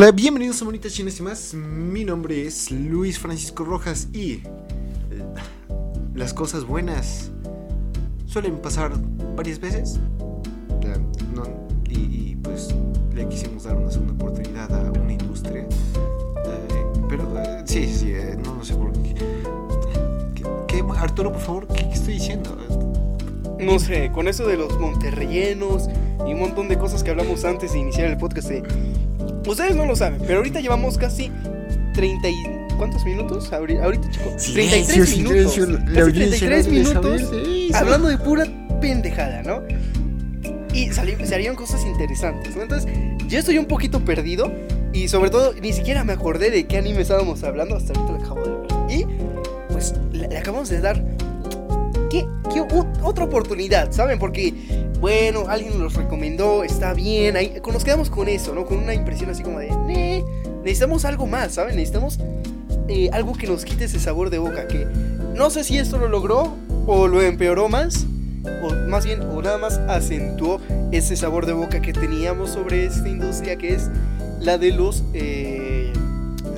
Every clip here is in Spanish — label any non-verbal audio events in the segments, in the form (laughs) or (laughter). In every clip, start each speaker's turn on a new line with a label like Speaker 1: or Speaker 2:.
Speaker 1: Hola, bienvenidos a Bonitas Chinas y más. Mi nombre es Luis Francisco Rojas y eh, las cosas buenas suelen pasar varias veces. Arturo, por favor, ¿qué, qué estoy diciendo?
Speaker 2: No sé, con eso de los monterrellenos y un montón de cosas que hablamos antes de iniciar el podcast. de- Ustedes no lo saben, pero ahorita llevamos casi 30 y... ¿Cuántos minutos? Ahori- Ahorita, chico. 33 minutos. Casi 33 minutos hablando de pura pendejada, ¿no? Y sali- salieron cosas interesantes, ¿no? Entonces, yo estoy un poquito perdido y sobre todo ni siquiera me acordé de qué anime estábamos hablando, hasta ahorita lo acabo de ver. Y pues le, le acabamos de dar ¿qué, qué o- otra oportunidad, ¿saben? Porque, bueno, alguien nos recomendó, está bien, ahí, nos quedamos con eso, ¿no? Con una impresión así como de, "Nee, necesitamos algo más, ¿saben? Necesitamos eh, algo que nos quite ese sabor de boca, que no sé si esto lo logró o lo empeoró más, o más bien, o nada más acentuó ese sabor de boca que teníamos sobre esta industria que es la de los eh,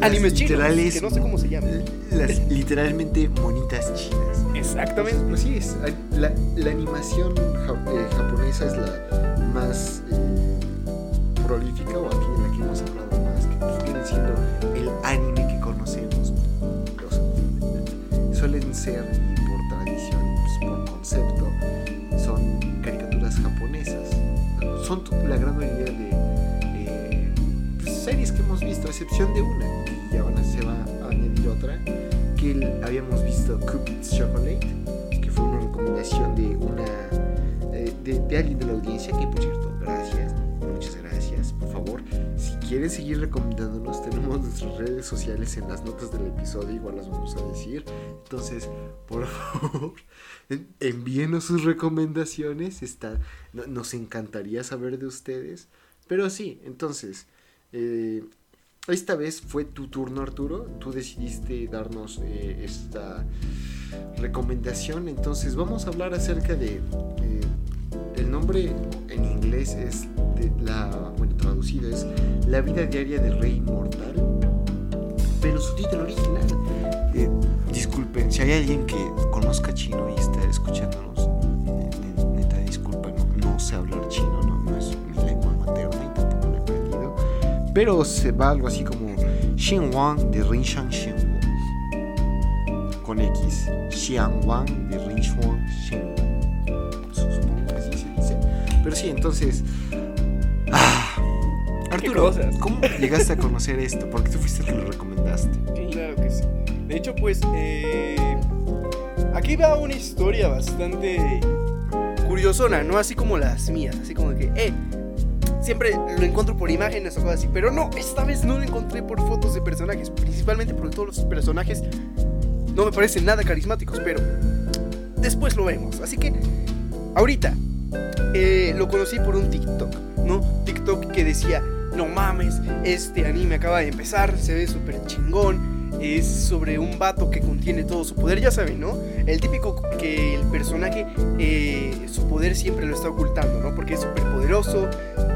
Speaker 2: animes chinos, que no sé cómo se llaman.
Speaker 1: Las literalmente monitas chinas.
Speaker 2: Exactamente.
Speaker 1: Pues sí, es, la, la animación eh, japonesa es la más eh, prolífica o aquí en la que hemos hablado más, que pues viene siendo el anime que conocemos. Suelen ser, por tradición, pues, por concepto, son caricaturas japonesas. Son la gran mayoría de eh, pues, series que hemos visto, a excepción de una, y ahora se va a añadir otra que habíamos visto Cupid's Chocolate, que fue una recomendación de una eh, de, de alguien de la audiencia, que por cierto, gracias, muchas gracias, por favor. Si quieren seguir recomendándonos, tenemos nuestras redes sociales en las notas del episodio, igual las vamos a decir. Entonces, por (laughs) favor, en- envíenos sus recomendaciones, está, no- nos encantaría saber de ustedes. Pero sí, entonces, eh, esta vez fue tu turno, Arturo. Tú decidiste darnos eh, esta recomendación. Entonces vamos a hablar acerca de... eh, el nombre en inglés es la... Bueno, traducido es La vida diaria del rey inmortal. Pero su título original... eh, disculpen, si hay alguien que conozca chino y está escuchándonos, ne- ne- neta, disculpa, no, no sé hablar chino, Pero se va algo así como Wang de Rin Shang Con X. Xian Wang de Rin Su- Supongo que así se dice. Pero sí, entonces. Ah, Arturo? ¿cómo llegaste a conocer esto? Porque tú fuiste el que lo recomendaste.
Speaker 2: Claro que sí. De hecho, pues, eh, aquí va una historia bastante curiosona, ¿no? Así como las mías, así como que, eh, siempre lo encuentro por imágenes o cosas así, pero no, esta vez no lo encontré por fotos de personajes, principalmente porque todos los personajes no me parecen nada carismáticos, pero después lo vemos. Así que, ahorita, eh, lo conocí por un TikTok, ¿no? TikTok que decía, no mames, este anime acaba de empezar, se ve súper chingón. Es sobre un vato que contiene todo su poder, ya saben, ¿no? El típico que el personaje, eh, su poder siempre lo está ocultando, ¿no? Porque es súper poderoso,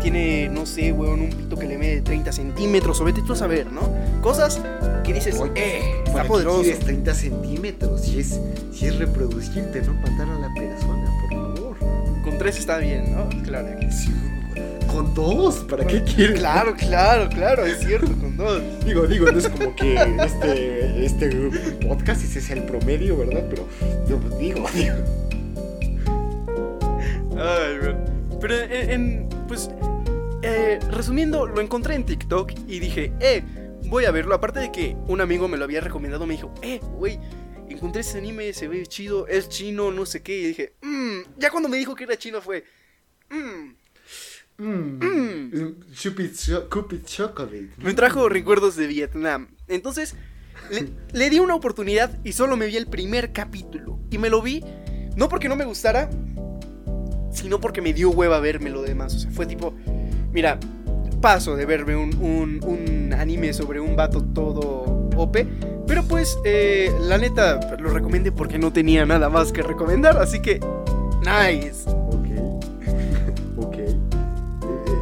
Speaker 2: tiene, no sé, weón, un pito que le mide 30 centímetros, o vete tú a saber, ¿no? Cosas que dices,
Speaker 1: Oye,
Speaker 2: eh, está
Speaker 1: ¿para qué
Speaker 2: poderoso.
Speaker 1: quieres 30 centímetros? Si es, si es reproducirte, no matar a la persona, por favor.
Speaker 2: Con tres está bien, ¿no? Claro.
Speaker 1: Sí, Con dos, ¿para qué quieres?
Speaker 2: Claro, claro, claro, es cierto, con dos.
Speaker 1: Digo, digo, no es como que este, este podcast ese sea el promedio, ¿verdad? Pero yo digo, digo.
Speaker 2: Ay, weón. Pero en, en- pues, eh, resumiendo, lo encontré en TikTok y dije, eh, voy a verlo. Aparte de que un amigo me lo había recomendado, me dijo, eh, güey, encontré ese anime, se ve chido, es chino, no sé qué. Y dije, mmm, ya cuando me dijo que era chino fue, mmm,
Speaker 1: Mmm. Cho- Cupid Chocolate.
Speaker 2: me trajo recuerdos de Vietnam. Entonces, le, le di una oportunidad y solo me vi el primer capítulo. Y me lo vi, no porque no me gustara, sino porque me dio hueva verme lo demás. O sea, fue tipo, mira, paso de verme un, un- un anime sobre un vato todo OP. Pero pues, eh, la neta, lo recomendé porque no tenía nada más que recomendar. Así que, nice.
Speaker 1: Ok. (laughs) ok. Eh,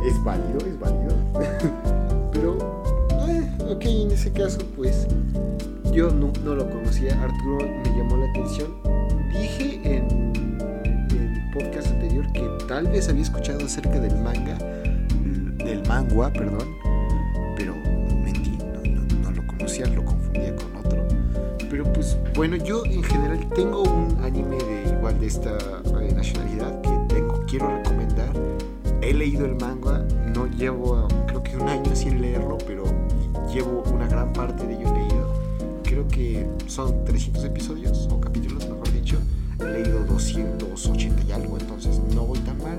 Speaker 1: Es válido, es válido. (laughs) Pero, eh, ok, en ese caso, pues yo no, no lo conocía. Arturo me llamó la atención. Dije en el podcast anterior que tal vez había escuchado acerca del manga, del mangua, perdón. Pero mentí, no, no- no lo conocía, lo confundía con otro. Pero pues bueno, yo en general tengo un anime de igual de esta eh, nacionalidad que tengo, quiero recomendar. He leído el manga, no llevo creo que un año sin leerlo, pero llevo una gran parte de ello leído. Creo que son 300 episodios o capítulos, mejor dicho. He leído 280 y algo, entonces no voy tan mal.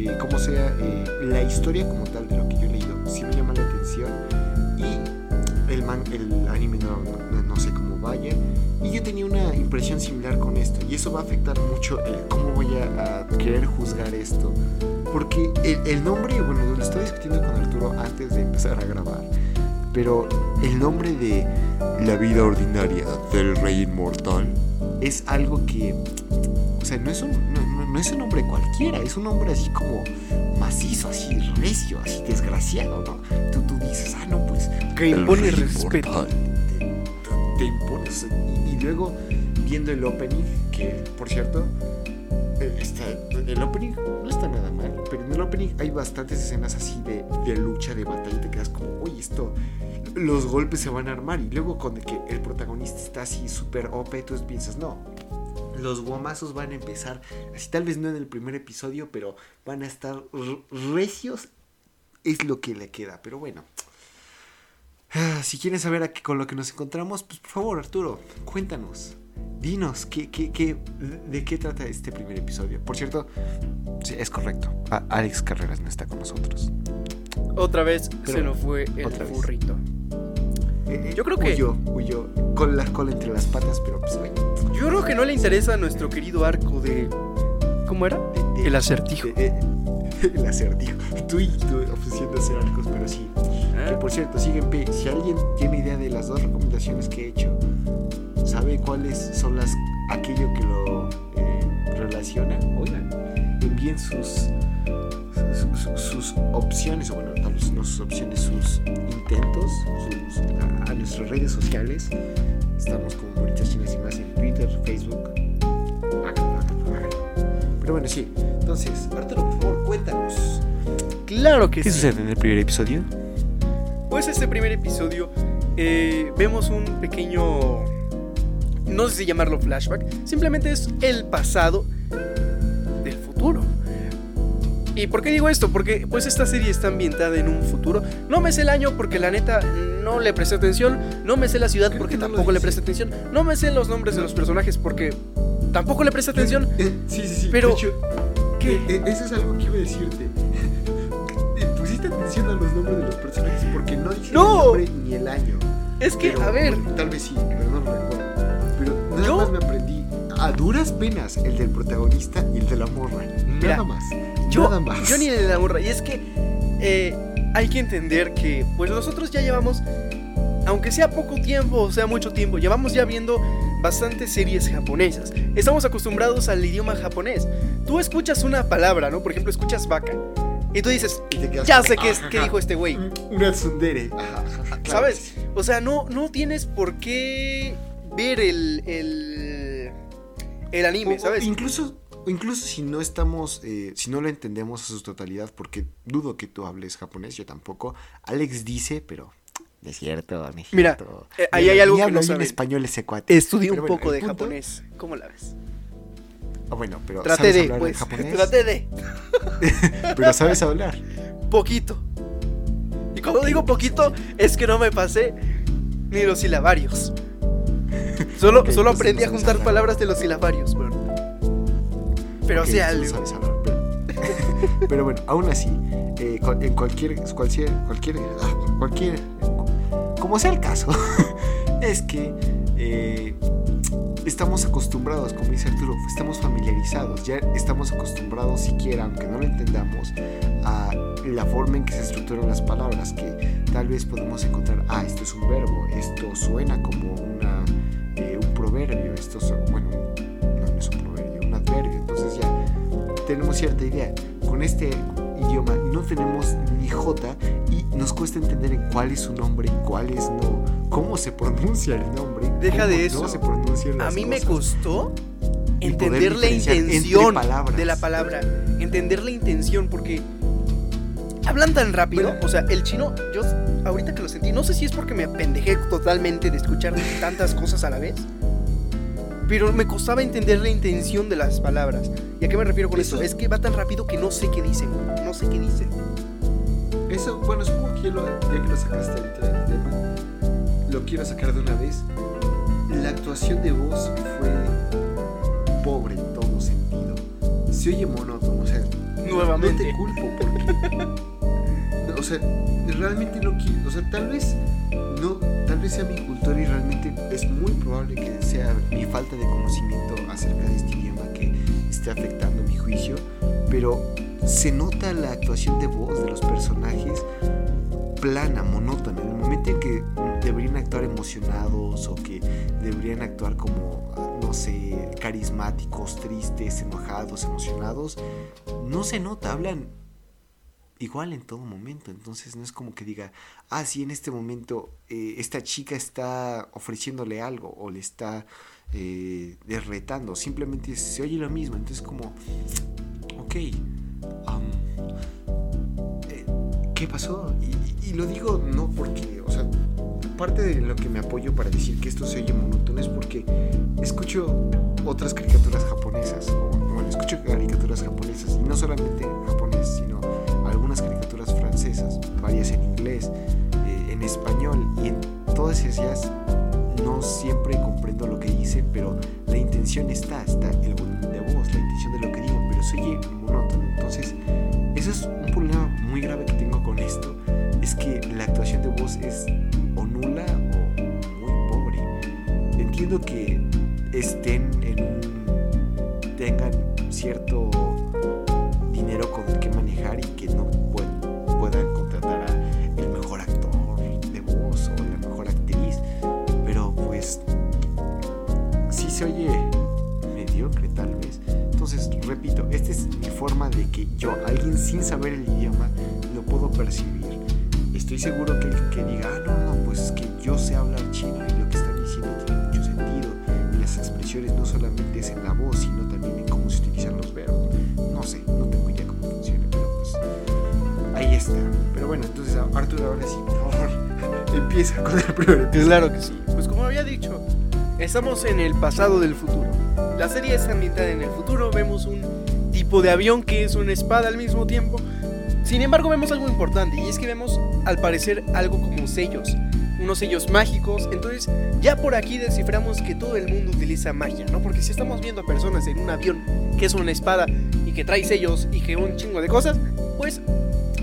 Speaker 1: Eh, como sea, eh, la historia como tal de lo que yo he leído sí me llama la atención y el, man, el anime no, no- no sé cómo vaya. Y yo tenía una impresión similar con esto y eso va a afectar mucho el cómo voy a, a querer juzgar esto. Porque el, el nombre, bueno, lo estaba discutiendo con Arturo antes de empezar a grabar, pero el nombre de La vida ordinaria del rey inmortal es algo que, o sea, no es un, no, no- es un nombre cualquiera, es un nombre así como macizo, así recio, así desgraciado, ¿no? Tú, tú dices, ah, no, pues
Speaker 2: Que impone respeto.
Speaker 1: te- te impones. Y, y luego viendo el opening, que por cierto, eh, está, el opening no está nada mal, pero en el opening hay bastantes escenas así de, de lucha, de batalla, y te quedas como, oye, esto, los golpes se van a armar. Y luego con el que el protagonista está así súper OP, tú piensas, no. Los guamazos van a empezar, así tal vez no en el primer episodio, pero van a estar recios, es lo que le queda. Pero bueno, Ah, Si quieren saber a qué- con lo que nos encontramos, pues por favor, Arturo, cuéntanos. Dinos, ¿qué, qué, qué- ¿de qué trata este primer episodio? Por cierto, sí, es correcto. A- Alex Carreras no está con nosotros.
Speaker 2: Otra vez
Speaker 1: Pero
Speaker 2: se nos fue el burrito.
Speaker 1: Eh, eh,
Speaker 2: Yo creo que-
Speaker 1: Huyó, huyó, con la cola entre las patas, pero pues bueno.
Speaker 2: Yo creo que no le interesa a nuestro querido arco de. ¿Cómo era?
Speaker 1: de- de-
Speaker 2: El acertijo.
Speaker 1: eh, eh, (laughs) el acertijo. Tú y ofreciendo hacer arcos, pero sí. Que
Speaker 2: ¿Eh?
Speaker 1: por cierto, sígueme. Si alguien tiene idea de las dos recomendaciones que he hecho, sabe cuáles son las aquello que lo eh, relaciona, oigan, envíen sus, sus, sus- sus opciones, o bueno, tal vez no sus opciones, sus intentos sus- a, a nuestras redes sociales. Estamos como Bonitas Chinas y más en Twitter, Facebook. Pero bueno, sí. Entonces, por favor, cuéntanos.
Speaker 2: Claro que
Speaker 1: ¿Qué
Speaker 2: sí.
Speaker 1: sucede en el primer episodio?
Speaker 2: Pues este primer episodio eh, vemos un pequeño, no sé si llamarlo flashback, simplemente es el pasado del futuro. ¿Y por qué digo esto? Porque pues esta serie está ambientada en un futuro. No me sé el año porque la neta no le presté atención. No me sé la ciudad
Speaker 1: Creo
Speaker 2: porque
Speaker 1: no
Speaker 2: tampoco le presté atención. No me sé los nombres de los personajes porque tampoco le presté atención.
Speaker 1: Eh, sí, sí, sí.
Speaker 2: Pero-
Speaker 1: de hecho,
Speaker 2: ¿Qué?
Speaker 1: eh, eh, eso es algo que iba a decirte. (laughs) Eh, Pusiste atención a los nombres de los personajes porque no dice
Speaker 2: No.
Speaker 1: el nombre ni el año.
Speaker 2: Es que,
Speaker 1: Pero,
Speaker 2: a ver,
Speaker 1: tal vez sí, pero no lo recuerdo. Pero nada
Speaker 2: Yo-
Speaker 1: más me aprendí a duras penas el del protagonista y el de la morra.
Speaker 2: Mira,
Speaker 1: nada más.
Speaker 2: Yo,
Speaker 1: nada más.
Speaker 2: yo ni burra. Y es que eh, hay que entender que, pues nosotros ya llevamos, aunque sea poco tiempo o sea mucho tiempo, llevamos ya viendo bastantes series japonesas. Estamos acostumbrados al idioma japonés. Tú escuchas una palabra, ¿no? Por ejemplo, escuchas vaca. Y tú dices,
Speaker 1: Y te quedas
Speaker 2: ya sé qué, es,
Speaker 1: "Ajá,
Speaker 2: qué
Speaker 1: ajá".
Speaker 2: dijo este güey.
Speaker 1: Una tsundere. Ajá, ajá, ajá, claro
Speaker 2: ¿Sabes? O sea, no, no tienes por qué ver el, el, el anime,
Speaker 1: O-
Speaker 2: ¿sabes?
Speaker 1: Incluso, incluso si no estamos, eh, si no lo entendemos a su totalidad, porque dudo que tú hables japonés, yo tampoco. Alex dice, pero de cierto, es
Speaker 2: Mira, eh, ahí hay algo que no saben.
Speaker 1: español ese cuate.
Speaker 2: Estudié un
Speaker 1: bueno,
Speaker 2: poco de
Speaker 1: punto-
Speaker 2: japonés. ¿Cómo la ves?
Speaker 1: Ah, bueno, pero
Speaker 2: Traté
Speaker 1: sabes
Speaker 2: de,
Speaker 1: hablar
Speaker 2: pues.
Speaker 1: japonés,
Speaker 2: Traté de. (laughs)
Speaker 1: pero sabes hablar.
Speaker 2: Poquito. Y cuando digo poquito, es que no me pasé ni los silabarios. Solo, solo aprendí a juntar palabras de los silabarios, bro. Pero
Speaker 1: tú
Speaker 2: algo.
Speaker 1: sabes hablar, pero, (laughs) pero bueno, aún así, eh, en cualquier, cualquier, cualquier, ah, cualquier, como sea el caso, (laughs) es que eh, estamos acostumbrados, como dice Arturo, estamos familiarizados, ya estamos acostumbrados siquiera, aunque no lo entendamos, a la forma en que se estructuran las palabras, que tal vez podemos encontrar, ah, esto es un verbo, esto suena como una, eh, un proverbio, esto es, bueno, adverbio, entonces ya tenemos cierta idea. Con este idioma no tenemos ni J y nos cuesta entender en cuál es su nombre y cuál es no, cómo se pronuncia el nombre.
Speaker 2: Deja de eso.
Speaker 1: No se pronuncian
Speaker 2: A mí me costó entender la intención de la palabra. Entender la intención, porque hablan tan rápido.
Speaker 1: Bueno.
Speaker 2: O sea, el chino, yo ahorita que lo sentí, no sé si es porque me apendejé totalmente de escuchar tantas cosas a la vez. Pero me costaba entender la intención de las palabras. ¿Y a qué me refiero con
Speaker 1: Eso-?
Speaker 2: Es que va tan rápido que no sé qué dicen. No sé qué dicen.
Speaker 1: Eso, bueno, supongo que lo- ya que lo sacaste ahorita del tema, lo quiero sacar de una vez. La actuación de voz fue pobre en todo sentido. Se oye monótono, o sea, no
Speaker 2: Nuevamente.
Speaker 1: te culpo porque. (laughs) o sea, realmente no quiero. O sea, tal vez. No, sea mi cultura y realmente es muy probable que sea mi falta de conocimiento acerca de este idioma que esté afectando mi juicio. Pero se nota la actuación de voz de los personajes plana, monótona. En el momento en que deberían actuar emocionados o que deberían actuar como, no sé, carismáticos, tristes, enojados, emocionados, no se nota, hablan igual en todo momento. Entonces no es como que diga, ah, sí, en este momento eh, esta chica está ofreciéndole algo o le está eh, derretando. Simplemente se oye lo mismo. Entonces como, ok, eh, ¿qué pasó? Y, lo digo no porque, o sea, parte de lo que me apoyo para decir que esto se oye monótono es porque escucho otras caricaturas japonesas, o escucho caricaturas japonesas, y no solamente en japonés, sino algunas caricaturas francesas, varias en inglés, eh, en español, y en todas ellas no siempre comprendo lo que dicen, pero la intención está, está el volumen de voz, la intención de lo que digo, pero se oye monótono. Entonces, eso es un problema muy grave que tengo con esto, es que la actuación de voz es o nula o muy pobre. Entiendo que estén en un, tengan cierto dinero con el que se oye mediocre tal vez. Entonces, repito, esta es mi forma de que yo, alguien sin saber el idioma, lo puedo percibir. Estoy seguro que alguien que diga, ah, no, no, pues es que yo sé hablar chino y lo que están diciendo tiene mucho sentido. Las expresiones no solamente es en la voz, sino también en cómo se utilizan los verbos. No sé, no tengo idea cómo funciona, pero pues ahí está. Pero bueno, entonces Arthur, ahora sí, por favor, (laughs) empieza con el primer episodio.
Speaker 2: Claro que sí. Estamos en el pasado del futuro. La serie está ambientada en el futuro. Vemos un tipo de avión que es una espada al mismo tiempo. Sin embargo, vemos algo importante y es que vemos al parecer algo como sellos, unos sellos mágicos. Entonces, ya por aquí desciframos que todo el mundo utiliza magia, ¿no? Porque si estamos viendo a personas en un avión que es una espada y que trae sellos y que un chingo de cosas, pues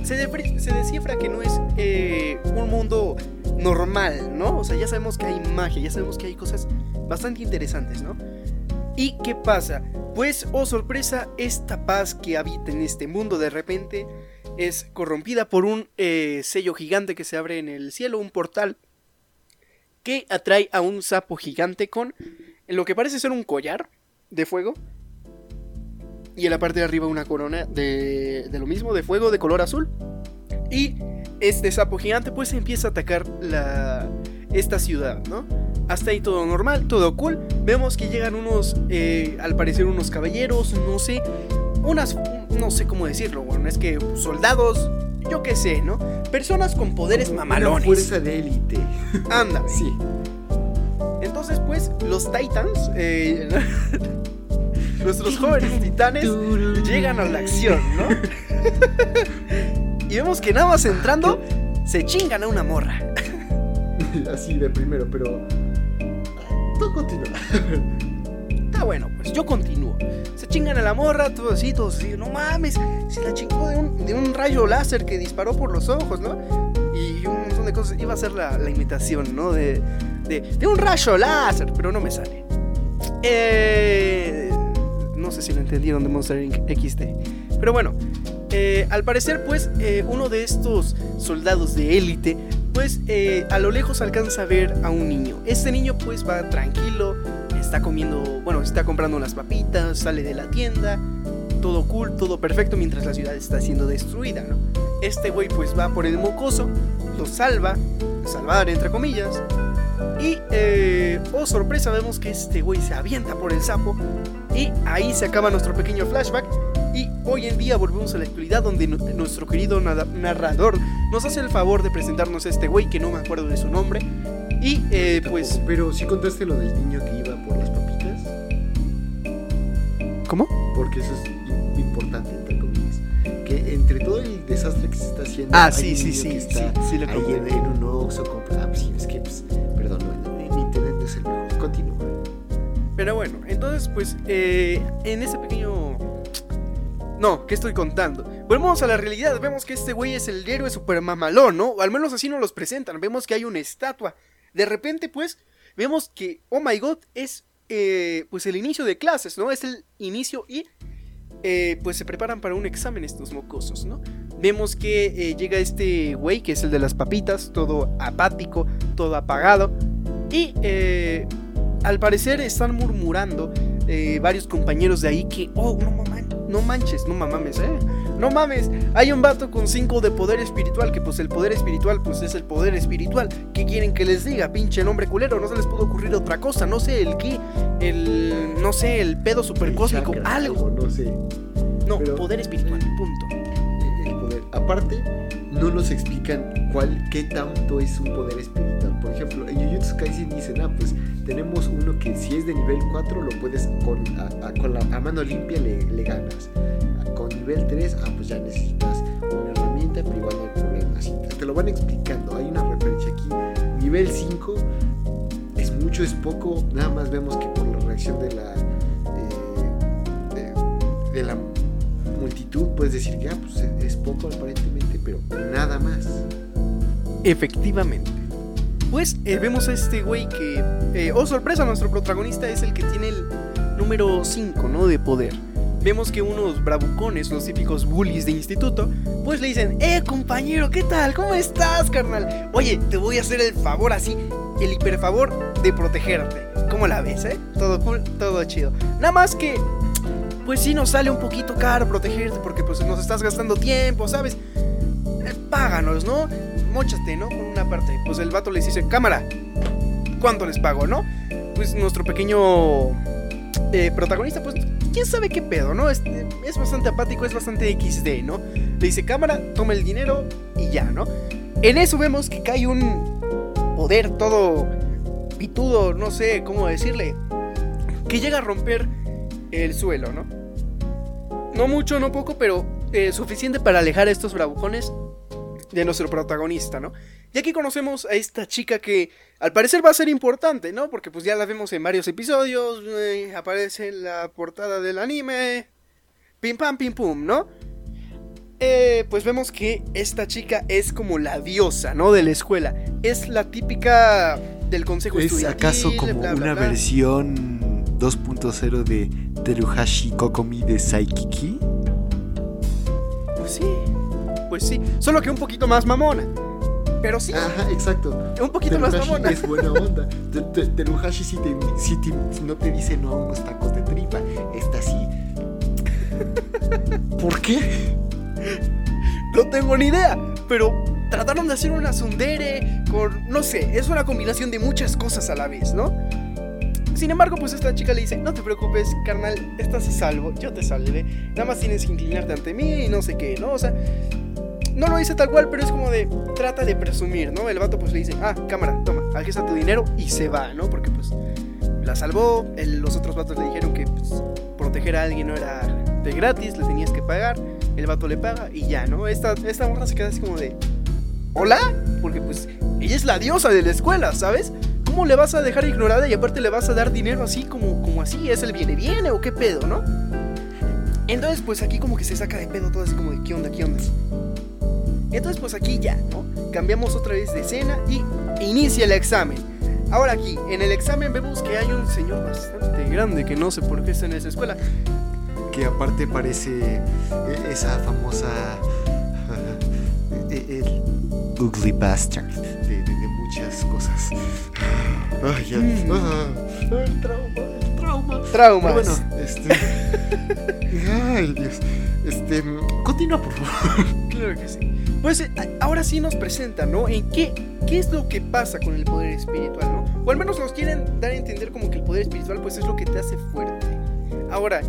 Speaker 2: se, descifra que no es eh, un mundo normal, ¿no? O sea, ya sabemos que hay magia, ya sabemos que hay cosas bastante interesantes, ¿no? ¿Y qué pasa? Pues, oh sorpresa, esta paz que habita en este mundo de repente es corrompida por un eh, sello gigante que se abre en el cielo, un portal que atrae a un sapo gigante con lo que parece ser un collar de fuego. Y en la parte de arriba una corona de, de lo mismo, de fuego de color azul. Y este sapo gigante pues empieza a atacar la, esta ciudad, ¿no? Hasta ahí todo normal, todo cool. Vemos que llegan unos, eh, al parecer unos caballeros, no sé, unas, no sé cómo decirlo, bueno, es que soldados, yo qué sé, ¿no? Personas con poderes
Speaker 1: Una
Speaker 2: mamalones.
Speaker 1: fuerza de élite.
Speaker 2: Anda.
Speaker 1: Sí.
Speaker 2: Entonces, pues, los Titans, eh, (laughs) nuestros jóvenes titanes, llegan a la acción, ¿no? (laughs) y vemos que nada más entrando, (laughs) se chingan a una morra. (laughs)
Speaker 1: Así de primero, pero. Tú continúa.
Speaker 2: Está (laughs) bueno, pues yo continúo. Se chingan a la morra, todos así, todos así. No mames, se la chingó de un, de un rayo láser que disparó por los ojos, ¿no? Y un montón de cosas. Iba a ser la, la imitación, ¿no? De, de, de un rayo láser, pero no me sale. Eh, no sé si lo entendieron de Monster Inc. XD. Pero bueno, eh, al parecer, pues, eh, uno de estos soldados de élite, pues, eh, a lo lejos alcanza a ver a un niño. Este niño, pues, va tranquilo, está comiendo, bueno, está comprando unas papitas, sale de la tienda, todo cool, todo perfecto, mientras la ciudad está siendo destruida. Este güey, pues, va por el mocoso, lo salva, salvar entre comillas, y, oh sorpresa, vemos que este güey se avienta por el sapo. Y ahí se acaba nuestro pequeño flashback. Y hoy en día volvemos a la actualidad donde nu- nuestro querido narrador nos hace el favor de presentarnos a este güey que no me acuerdo de su nombre. Y eh, pues...
Speaker 1: Pero sí contaste lo del niño que iba por las papitas.
Speaker 2: ¿Cómo?
Speaker 1: Porque eso es importante, entre comillas. Que entre todo el desastre que se está haciendo.
Speaker 2: Ah,
Speaker 1: hay
Speaker 2: sí,
Speaker 1: un
Speaker 2: sí,
Speaker 1: niño
Speaker 2: sí,
Speaker 1: que está
Speaker 2: sí, sí lo
Speaker 1: ahí en, en un Oxxo compra. Ah, pues es que, pues, perdón, mi internet es el mejor. Continúa.
Speaker 2: Pero bueno, entonces pues eh, en ese pequeño... No, ¿qué estoy contando? Volvemos a la realidad, vemos que este güey es el héroe super mamalón, ¿no? O al menos así nos los presentan, vemos que hay una estatua. De repente pues vemos que, oh my god, es eh, pues el inicio de clases, ¿no? Es el inicio y eh, pues se preparan para un examen estos mocosos, ¿no? Vemos que eh, llega este güey, que es el de las papitas, todo apático, todo apagado. Y eh, al parecer están murmurando eh, varios compañeros de ahí que, oh, no, maman- no manches, no mames, eh. No mames, hay un vato con 5 de poder espiritual, que pues el poder espiritual pues es el poder espiritual. ¿Qué quieren que les diga? Pinche nombre culero, no se les puede ocurrir otra cosa, no sé, el qué, el, no sé, el pedo supercósmico,
Speaker 1: El chakra,
Speaker 2: algo.
Speaker 1: No sé.
Speaker 2: No,
Speaker 1: pero-
Speaker 2: poder espiritual, punto.
Speaker 1: el poder. Aparte, no nos explican cuál, qué tanto es un poder espiritual. Por ejemplo, en Jujutsu Kaisen dicen, ah, pues tenemos uno que si es de nivel 4 lo puedes con, con la mano limpia le, ganas. Con nivel 3, ah, pues ya necesitas una herramienta, pero igual no hay problema. Así te, lo van explicando. Hay una referencia aquí. Nivel 5 es mucho, es poco. Nada más vemos que por la reacción de la eh, de, de la multitud puedes decir que ah, pues, es- es poco aparentemente, pero nada más.
Speaker 2: Efectivamente. Pues eh, vemos a este güey que, eh, oh sorpresa, nuestro protagonista es el que tiene el número 5, ¿no? De poder. Vemos que unos bravucones, los típicos bullies de instituto, pues le dicen, eh compañero, ¿qué tal? ¿Cómo estás, carnal? Oye, te voy a hacer el favor así, el hiperfavor de protegerte. ¿Cómo la ves, eh? Todo cool, todo chido. Nada más que, pues sí nos sale un poquito caro protegerte porque pues nos estás gastando tiempo, ¿sabes? Eh, páganos, ¿no? Móchate, ¿no? Con una parte. Pues el vato les dice, cámara, ¿cuánto les pago, no? Pues nuestro pequeño eh, protagonista, pues, quién sabe qué pedo, ¿no? Es, es bastante apático, es bastante XD, ¿no? Le dice, cámara, toma el dinero y ya, ¿no? En eso vemos que cae un poder todo pitudo, no sé cómo decirle, que llega a romper el suelo, ¿no? No mucho, no poco, pero eh, suficiente para alejar a estos bravucones de nuestro protagonista, ¿no? Y aquí conocemos a esta chica que al parecer va a ser importante, ¿no? Porque pues ya la vemos en varios episodios, eh, aparece en la portada del anime, pim pam pim pum, ¿no? Eh, pues vemos que esta chica es como la diosa, ¿no? De la escuela. Es la típica del consejo
Speaker 1: ¿Es
Speaker 2: estudiantil.
Speaker 1: acaso como
Speaker 2: bla, bla,
Speaker 1: una
Speaker 2: bla.
Speaker 1: versión 2.0 de Teruhashi Kokomi de Saikiki?
Speaker 2: Pues sí, pues sí. Solo que un poquito más mamona. Pero sí,
Speaker 1: Ajá, exacto.
Speaker 2: un poquito más mamona.
Speaker 1: es buena onda. Te- te- Teruhashi sí te, sí te- no te dice no a unos tacos de tripa. Esta sí. (laughs) ¿Por qué?
Speaker 2: No tengo ni idea, pero trataron de hacer una sundere con, no sé, es una combinación de muchas cosas a la vez, ¿no? Sin embargo, pues esta chica le dice, no te preocupes, carnal, estás a salvo, yo te salvé, nada más tienes que inclinarte ante mí y no sé qué, ¿no? O sea, no lo dice tal cual, pero es como de, trata de presumir, ¿no? El vato pues le dice, ah, cámara, toma, aquí está tu dinero y se va, ¿no? Porque pues la salvó, el- los otros vatos le dijeron que pues, proteger a alguien no era de gratis, le tenías que pagar, el vato le paga y ya, ¿no? Esta, esta morra se queda así como de, ¿hola? Porque pues ella es la diosa de la escuela, ¿sabes? ¿Cómo le vas a dejar ignorada y aparte le vas a dar dinero así como, como así? ¿Es el viene viene o qué pedo, no? Entonces pues aquí como que se saca de pedo todo así como de qué onda, qué onda. Entonces pues aquí ya, ¿no? Cambiamos otra vez de escena y inicia el examen. Ahora aquí, en el examen vemos que hay un señor bastante grande que no sé por qué está en esa escuela.
Speaker 1: Que aparte parece eh, esa famosa. eh, el ugly bastard de, de- de muchas cosas. Ay, ya.
Speaker 2: Mm.
Speaker 1: Ah, el trauma, el trauma.
Speaker 2: Traumas.
Speaker 1: Bueno, este. (laughs) Ay, Dios. Este. Continúa, por favor.
Speaker 2: Claro que sí. Pues eh, ahora sí nos presenta, ¿no? En qué, qué es lo que pasa con el poder espiritual, ¿no? O al menos nos quieren dar a entender como que el poder espiritual pues es lo que te hace fuerte. Ahora,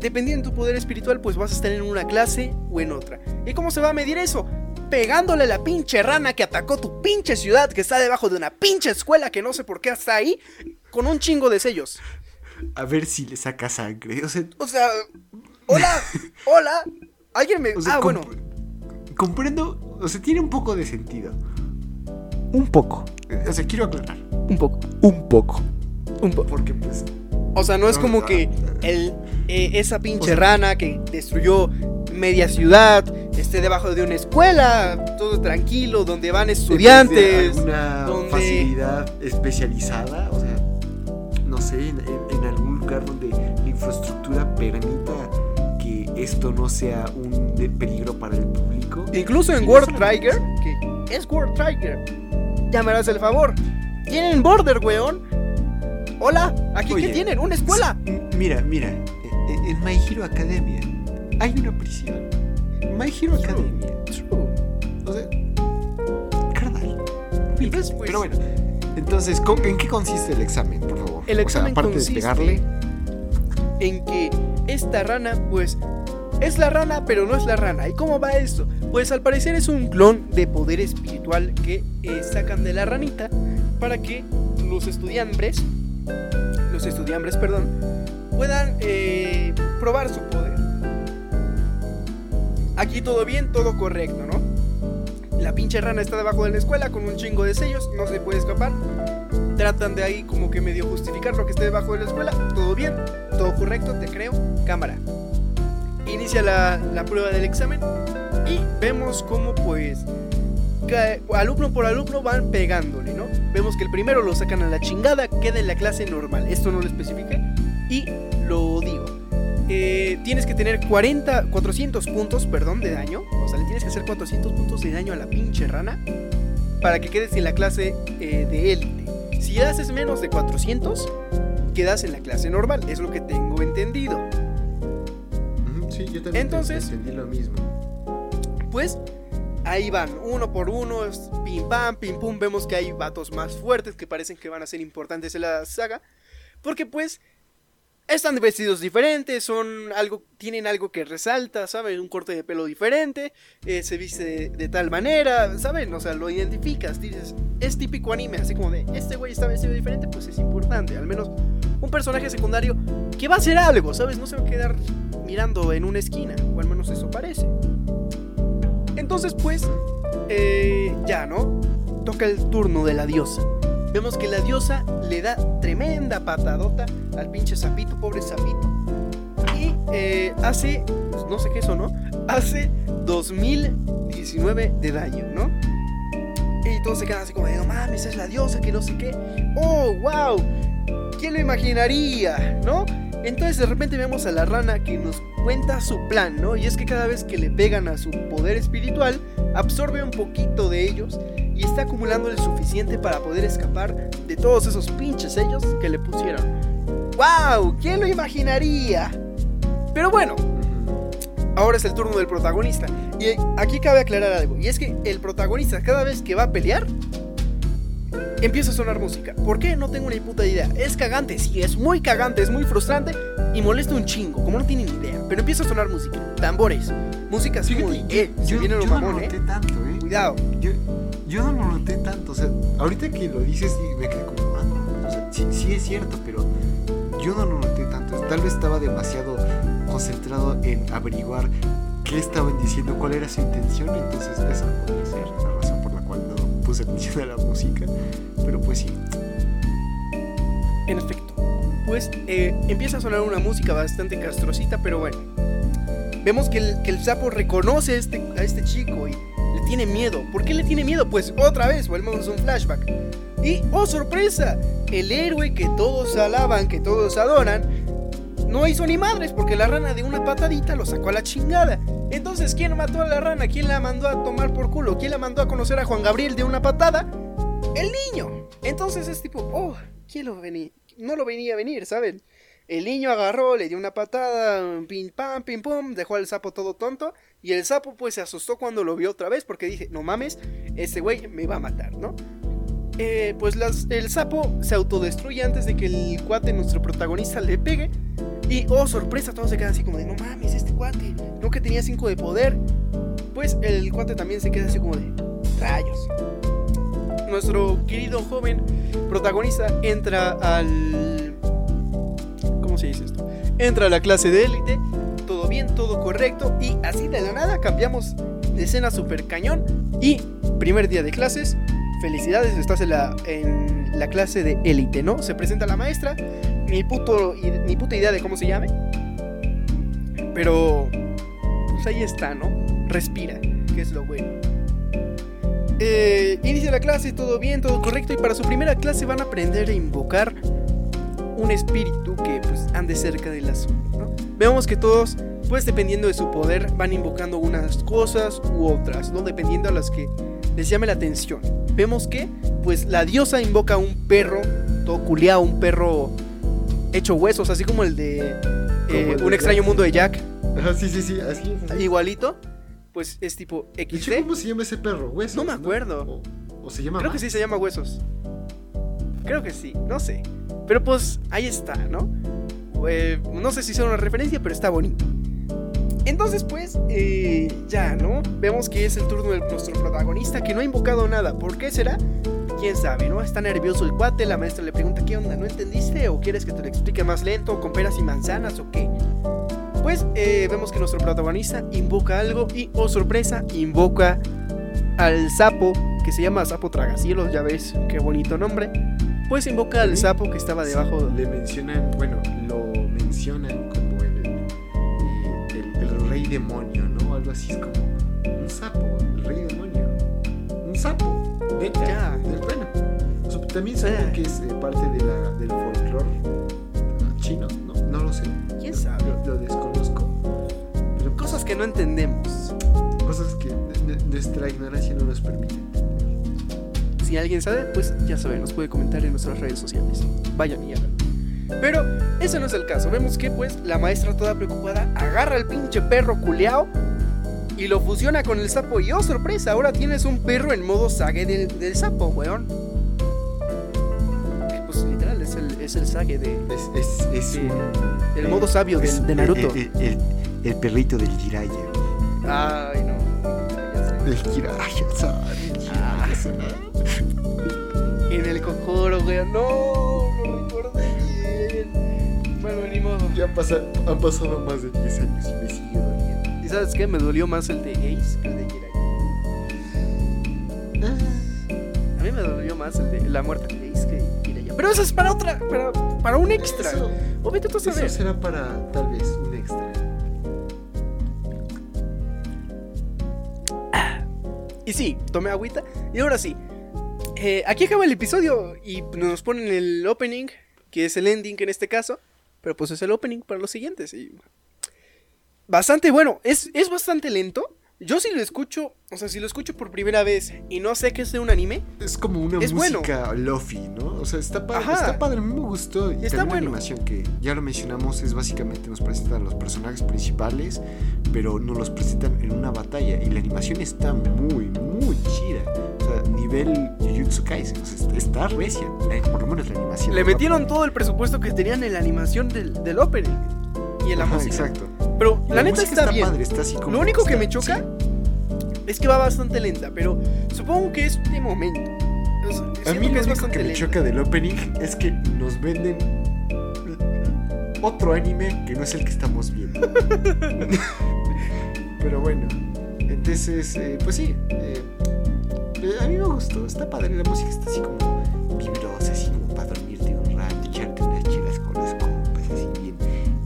Speaker 2: dependiendo de tu poder espiritual pues vas a estar en una clase o en otra. ¿Y cómo se va a medir eso? Pegándole a la pinche rana que atacó tu pinche ciudad que está debajo de una pinche escuela que no sé por qué está ahí con un chingo de sellos.
Speaker 1: A ver si le saca sangre. O sea,
Speaker 2: O sea, hola, hola. Alguien me... (laughs)
Speaker 1: o sea,
Speaker 2: ah, bueno.
Speaker 1: Comprendo. O sea, tiene un poco de sentido. Un poco. O sea, quiero aclarar.
Speaker 2: Un poco.
Speaker 1: Un poco.
Speaker 2: Un poco.
Speaker 1: Porque, pues.
Speaker 2: O sea, no es
Speaker 1: No,
Speaker 2: como que el, eh, esa pinche
Speaker 1: O sea-
Speaker 2: rana que destruyó media ciudad esté debajo de una escuela, todo tranquilo, donde van estudiantes.
Speaker 1: Una
Speaker 2: donde-
Speaker 1: facilidad especializada. O sea, no sé, en, en- en algún lugar donde la infraestructura permita que esto no sea un peligro para el público.
Speaker 2: Incluso en World Trigger, que es World Trigger, ya me harás el favor. Tienen border, weón. Hola, aquí
Speaker 1: Oye,
Speaker 2: qué tienen, una escuela.
Speaker 1: Mira, mira, en, en My Hero Academia hay una prisión. My Hero
Speaker 2: True.
Speaker 1: Academia.
Speaker 2: True.
Speaker 1: O sea, carnal.
Speaker 2: Entonces, pues,
Speaker 1: Pero bueno, entonces, ¿con- ¿en qué consiste el examen, por favor?
Speaker 2: El
Speaker 1: O sea,
Speaker 2: examen
Speaker 1: aparte
Speaker 2: consiste
Speaker 1: de pegarle.
Speaker 2: en que esta rana, pues, es la rana, pero no es la rana. ¿Y cómo va esto? Pues al parecer es un clon de poder espiritual que eh, sacan de la ranita para que los estudiantes, los estudiantes, perdón, puedan eh, probar su poder. Aquí todo bien, todo correcto, ¿no? La pinche rana está debajo de la escuela con un chingo de sellos, no se puede escapar. Tratan de ahí como que medio justificar lo que esté debajo de la escuela. Todo bien, todo correcto, te creo. Cámara. Inicia la, la prueba del examen y vemos cómo pues alumno por alumno van pegándole, ¿no? Vemos que el primero lo sacan a la chingada, queda en la clase normal. Esto no lo especifiqué y lo digo. Eh, tienes que tener 40, 400 puntos, perdón, de daño. O sea, le tienes que hacer 400 puntos de daño a la pinche rana para que quedes en la clase eh, de élite. Si haces menos de 400, quedas en la clase normal. Es lo que tengo entendido.
Speaker 1: Ujú, Sí, yo también
Speaker 2: Entonces-
Speaker 1: entendí lo mismo.
Speaker 2: Pues ahí van, uno por uno, es pim pam, pim pum. Vemos que hay vatos más fuertes que parecen que van a ser importantes en la saga. Porque pues están vestidos diferentes, son algo, tienen algo que resalta, ¿saben? Un corte de pelo diferente, eh, se viste de, de tal manera, ¿saben? O sea, lo identificas, dices, es típico anime, así como de, este güey está vestido diferente, pues es importante, al menos un personaje secundario que va a hacer algo, ¿sabes? No se va a quedar mirando en una esquina, o al menos eso parece. Entonces, pues, eh, ya, ¿no? Toca el turno de la diosa. Vemos que la diosa le da tremenda patadota al pinche sapito, pobre sapito. Y eh, hace, pues, no sé qué eso, ¿no? Hace 2019 de daño, ¿no? Y todos se quedan así como de, no mames, es la diosa, que no sé qué. ¡Oh, wow! ¿Quién lo imaginaría, no? Entonces de repente vemos a la rana que nos cuenta su plan, ¿no? Y es que cada vez que le pegan a su poder espiritual, absorbe un poquito de ellos y está acumulando el suficiente para poder escapar de todos esos pinches sellos que le pusieron. ¡Wow! ¿Quién lo imaginaría? Pero bueno, ahora es el turno del protagonista. Y aquí cabe aclarar algo. Y es que el protagonista cada vez que va a pelear, empieza a sonar música. ¿Por qué? No tengo ni puta idea. Es cagante, sí, es muy cagante, es muy frustrante y molesta un chingo, como no tienen ni idea. Pero empieza a sonar música, tambores, música así
Speaker 1: Fíjate,
Speaker 2: eh, se
Speaker 1: yo,
Speaker 2: viene lo
Speaker 1: yo no
Speaker 2: mamón,
Speaker 1: lo
Speaker 2: eh.
Speaker 1: noté tanto, ¿eh?
Speaker 2: Cuidado.
Speaker 1: Yo, yo no lo noté tanto, o sea, ahorita que lo dices y me quedé como, ah, o sea, sí, sí es cierto, pero yo no lo noté tanto. Tal vez estaba demasiado concentrado en averiguar qué estaban diciendo, cuál era su intención, entonces esa podría ser puse atención a la música, pero pues sí.
Speaker 2: En efecto. Pues eh, empieza a sonar una música bastante castrosita, pero bueno. Vemos que el, que el sapo reconoce este, a este chico y le tiene miedo. ¿Por qué le tiene miedo? Pues otra vez, volvemos a un flashback. Y, oh sorpresa, el héroe que todos alaban, que todos adoran, no hizo ni madres porque la rana de una patadita lo sacó a la chingada. Entonces, ¿quién mató a la rana? ¿Quién la mandó a tomar por culo? ¿Quién la mandó a conocer a Juan Gabriel de una patada? El niño. Entonces es tipo, oh, ¿quién lo venía? No lo venía a venir, ¿saben? El niño agarró, le dio una patada, pim pam, pim pum, dejó al sapo todo tonto. Y el sapo pues se asustó cuando lo vio otra vez porque dije, no mames, este güey me va a matar, ¿no? Eh, pues el sapo se autodestruye antes de que el cuate, nuestro protagonista, le pegue. Y, oh, sorpresa, todos se quedan así como de, no mames, este cuate, no que tenía 5 de poder. Pues el cuate también se queda así como de, rayos. Nuestro querido joven protagonista entra al... ¿Cómo se dice esto? Entra a la clase de élite, todo bien, todo correcto, y así de la nada cambiamos de escena super cañón. Y primer día de clases, felicidades, estás en la, clase de élite, ¿no? Se presenta la maestra, ni, puto, ni puta idea de cómo se llame. Pero, pues ahí está, ¿no? Respira, que es lo bueno. Eh, inicia la clase, todo bien, todo correcto, y para su primera clase van a aprender a invocar un espíritu que pues ande cerca del asunto, ¿no? Vemos que todos, pues dependiendo de su poder, van invocando unas cosas u otras, ¿no? Dependiendo a las que les llame la atención. Vemos que, pues la diosa invoca a un perro, todo culiao, un perro hecho huesos, así como el de eh, Un extraño mundo de Jack,
Speaker 1: Ajá, sí, sí, sí, así es. así.
Speaker 2: igualito, pues es tipo
Speaker 1: hecho,
Speaker 2: XD.
Speaker 1: ¿cómo se llama ese perro? ¿Huesos?
Speaker 2: No me acuerdo.
Speaker 1: O, o se llama
Speaker 2: Creo que sí se llama huesos. Creo que sí, no sé. Pero pues ahí está, ¿no? Eh, no sé si sea una referencia, pero está bonito. Entonces pues, eh, ya, ¿no? Vemos que es el turno de nuestro protagonista que no ha invocado nada. ¿Por qué será? Quién sabe, ¿no? Está nervioso el cuate, la maestra le pregunta, ¿qué onda? ¿No entendiste? ¿O quieres que te lo explique más lento, con peras y manzanas o qué? Pues eh, vemos que nuestro protagonista invoca algo y, oh sorpresa, invoca al sapo, que se llama sapo tragacielos, ya ves, qué bonito nombre. Pues invoca al sapo que estaba debajo
Speaker 1: Le mencionan, bueno, lo mencionan rey demonio, ¿no? Algo así es como un sapo, el rey demonio. Un sapo, neta.
Speaker 2: Ya.
Speaker 1: Bueno, o sea, también saben
Speaker 2: Ah.
Speaker 1: que es eh, parte de la, del folclore chino, no, no lo sé.
Speaker 2: ¿Quién sabe?
Speaker 1: Lo, lo desconozco. Pero
Speaker 2: Cosas que no entendemos.
Speaker 1: cosas que nuestra ignorancia no nos permite.
Speaker 2: Si alguien sabe, pues ya sabe, nos puede comentar en nuestras redes sociales. Vayan y hagan. Pero ese no es el caso. Vemos que pues la maestra toda preocupada agarra al pinche perro culeao y lo fusiona con el sapo. Y oh sorpresa, ahora tienes un perro en modo sague del, del sapo, weón. Pues literal es el, es el sague de,
Speaker 1: Es, es,
Speaker 2: el modo sabio de,
Speaker 1: es
Speaker 2: de Naruto.
Speaker 1: El, el- el- el perrito del Jiraya.
Speaker 2: Ay, no.
Speaker 1: El Jiraya-san. (laughs) el
Speaker 2: Ah. En el cocoro, weón. No, no bien. Bueno, ni modo.
Speaker 1: Ya han pasado, han pasado más de 10 años y me sigue doliendo.
Speaker 2: ¿Y sabes qué? Me dolió más el de Ace que el de Jiraiya. A mí me dolió más el de la muerte de Ace que Jiraiya. Pero eso es para otra, para, para un extra.
Speaker 1: Eso,
Speaker 2: O vete tú a
Speaker 1: eso será para tal vez un extra.
Speaker 2: Y sí, tomé agüita. Y ahora sí. eh, aquí acaba el episodio y nos ponen el opening, que es el ending en este caso. Pero pues es el opening para los siguientes. Y... Bastante bueno. Es, es bastante lento. Yo si lo escucho, o sea, si lo escucho por primera vez y no sé que es de un anime,
Speaker 1: Es como una
Speaker 2: Es bueno.
Speaker 1: música lofi, ¿no? O sea, está padre,
Speaker 2: Ajá.
Speaker 1: está padre, a mí me gustó. Y
Speaker 2: Está
Speaker 1: también la
Speaker 2: bueno.
Speaker 1: animación que ya lo mencionamos es básicamente nos presentan los personajes principales, pero nos los presentan en una batalla y la animación está muy, muy chida. Nivel Jujutsu Kaisen, o sea, está, está recia, la- por lo menos la animación.
Speaker 2: le metieron todo el presupuesto que tenían en la animación del, del opening y en la
Speaker 1: Ajá,
Speaker 2: música.
Speaker 1: exacto.
Speaker 2: Pero
Speaker 1: Y
Speaker 2: la, neta
Speaker 1: música
Speaker 2: está, bien.
Speaker 1: padre, está así como
Speaker 2: Lo único que
Speaker 1: está-
Speaker 2: me choca
Speaker 1: sí.
Speaker 2: es que va bastante lenta, pero supongo que es de momento.
Speaker 1: A mí
Speaker 2: que
Speaker 1: lo único que me
Speaker 2: lenta.
Speaker 1: choca del opening es que nos venden otro anime que no es el que estamos viendo. (laughs) Pero bueno, entonces, eh, pues sí, eh, a mí me gustó, está padre, la música está así como vibrosa, así como para dormirte un rato, echarte unas chelas con los compas, así bien,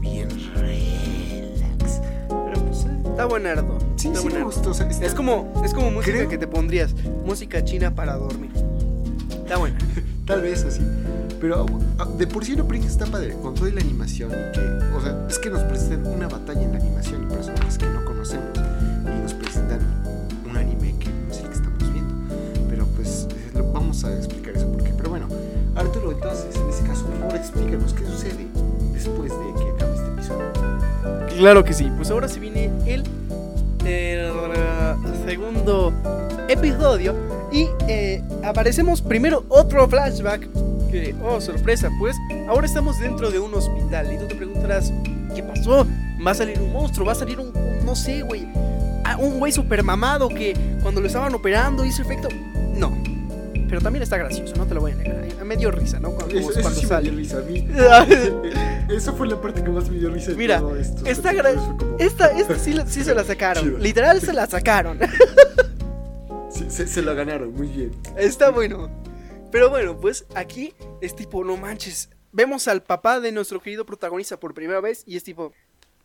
Speaker 1: bien relax. Pero pues, eh,
Speaker 2: Está buenardo.
Speaker 1: sí,
Speaker 2: está
Speaker 1: sí me
Speaker 2: buenardo.
Speaker 1: gustó. o sea, está-
Speaker 2: Es como, es como música
Speaker 1: Creo-
Speaker 2: que te pondrías. Música china para dormir. Está buena. (laughs)
Speaker 1: Tal vez así. Pero de por sí lo Prince está padre, con toda la animación y que, o sea, es que nos presentan una batalla en la animación y personajes que no conocemos y nos presentan a explicar eso por qué. Pero bueno, Arturo, entonces, en ese caso, por favor, explícanos qué sucede después de que acabe este episodio.
Speaker 2: Claro que sí, pues ahora se viene el, eh, segundo episodio y eh, aparecemos primero otro flashback que, oh sorpresa, pues ahora estamos dentro de un hospital y tú te preguntarás, ¿qué pasó? ¿Va a salir un monstruo? ¿Va a salir un, un- no sé, güey, ah, un güey super mamado que cuando lo estaban operando hizo efecto? Pero también está gracioso, no te lo voy a negar, eh, me dio risa, ¿no? Cuando,
Speaker 1: Eso, eso
Speaker 2: cuando
Speaker 1: sí me
Speaker 2: sale.
Speaker 1: dio risa a mí. (laughs) Esa fue la parte que más me dio risa de
Speaker 2: Mira,
Speaker 1: todo esto.
Speaker 2: gra-
Speaker 1: como-
Speaker 2: Esta, esta sí, sí se la (laughs) sacaron. Literal se la sacaron. (laughs)
Speaker 1: Sí, se, se la ganaron, muy bien.
Speaker 2: Está bueno. Pero bueno, pues aquí es tipo, no manches. Vemos al papá de nuestro querido protagonista por primera vez y es tipo,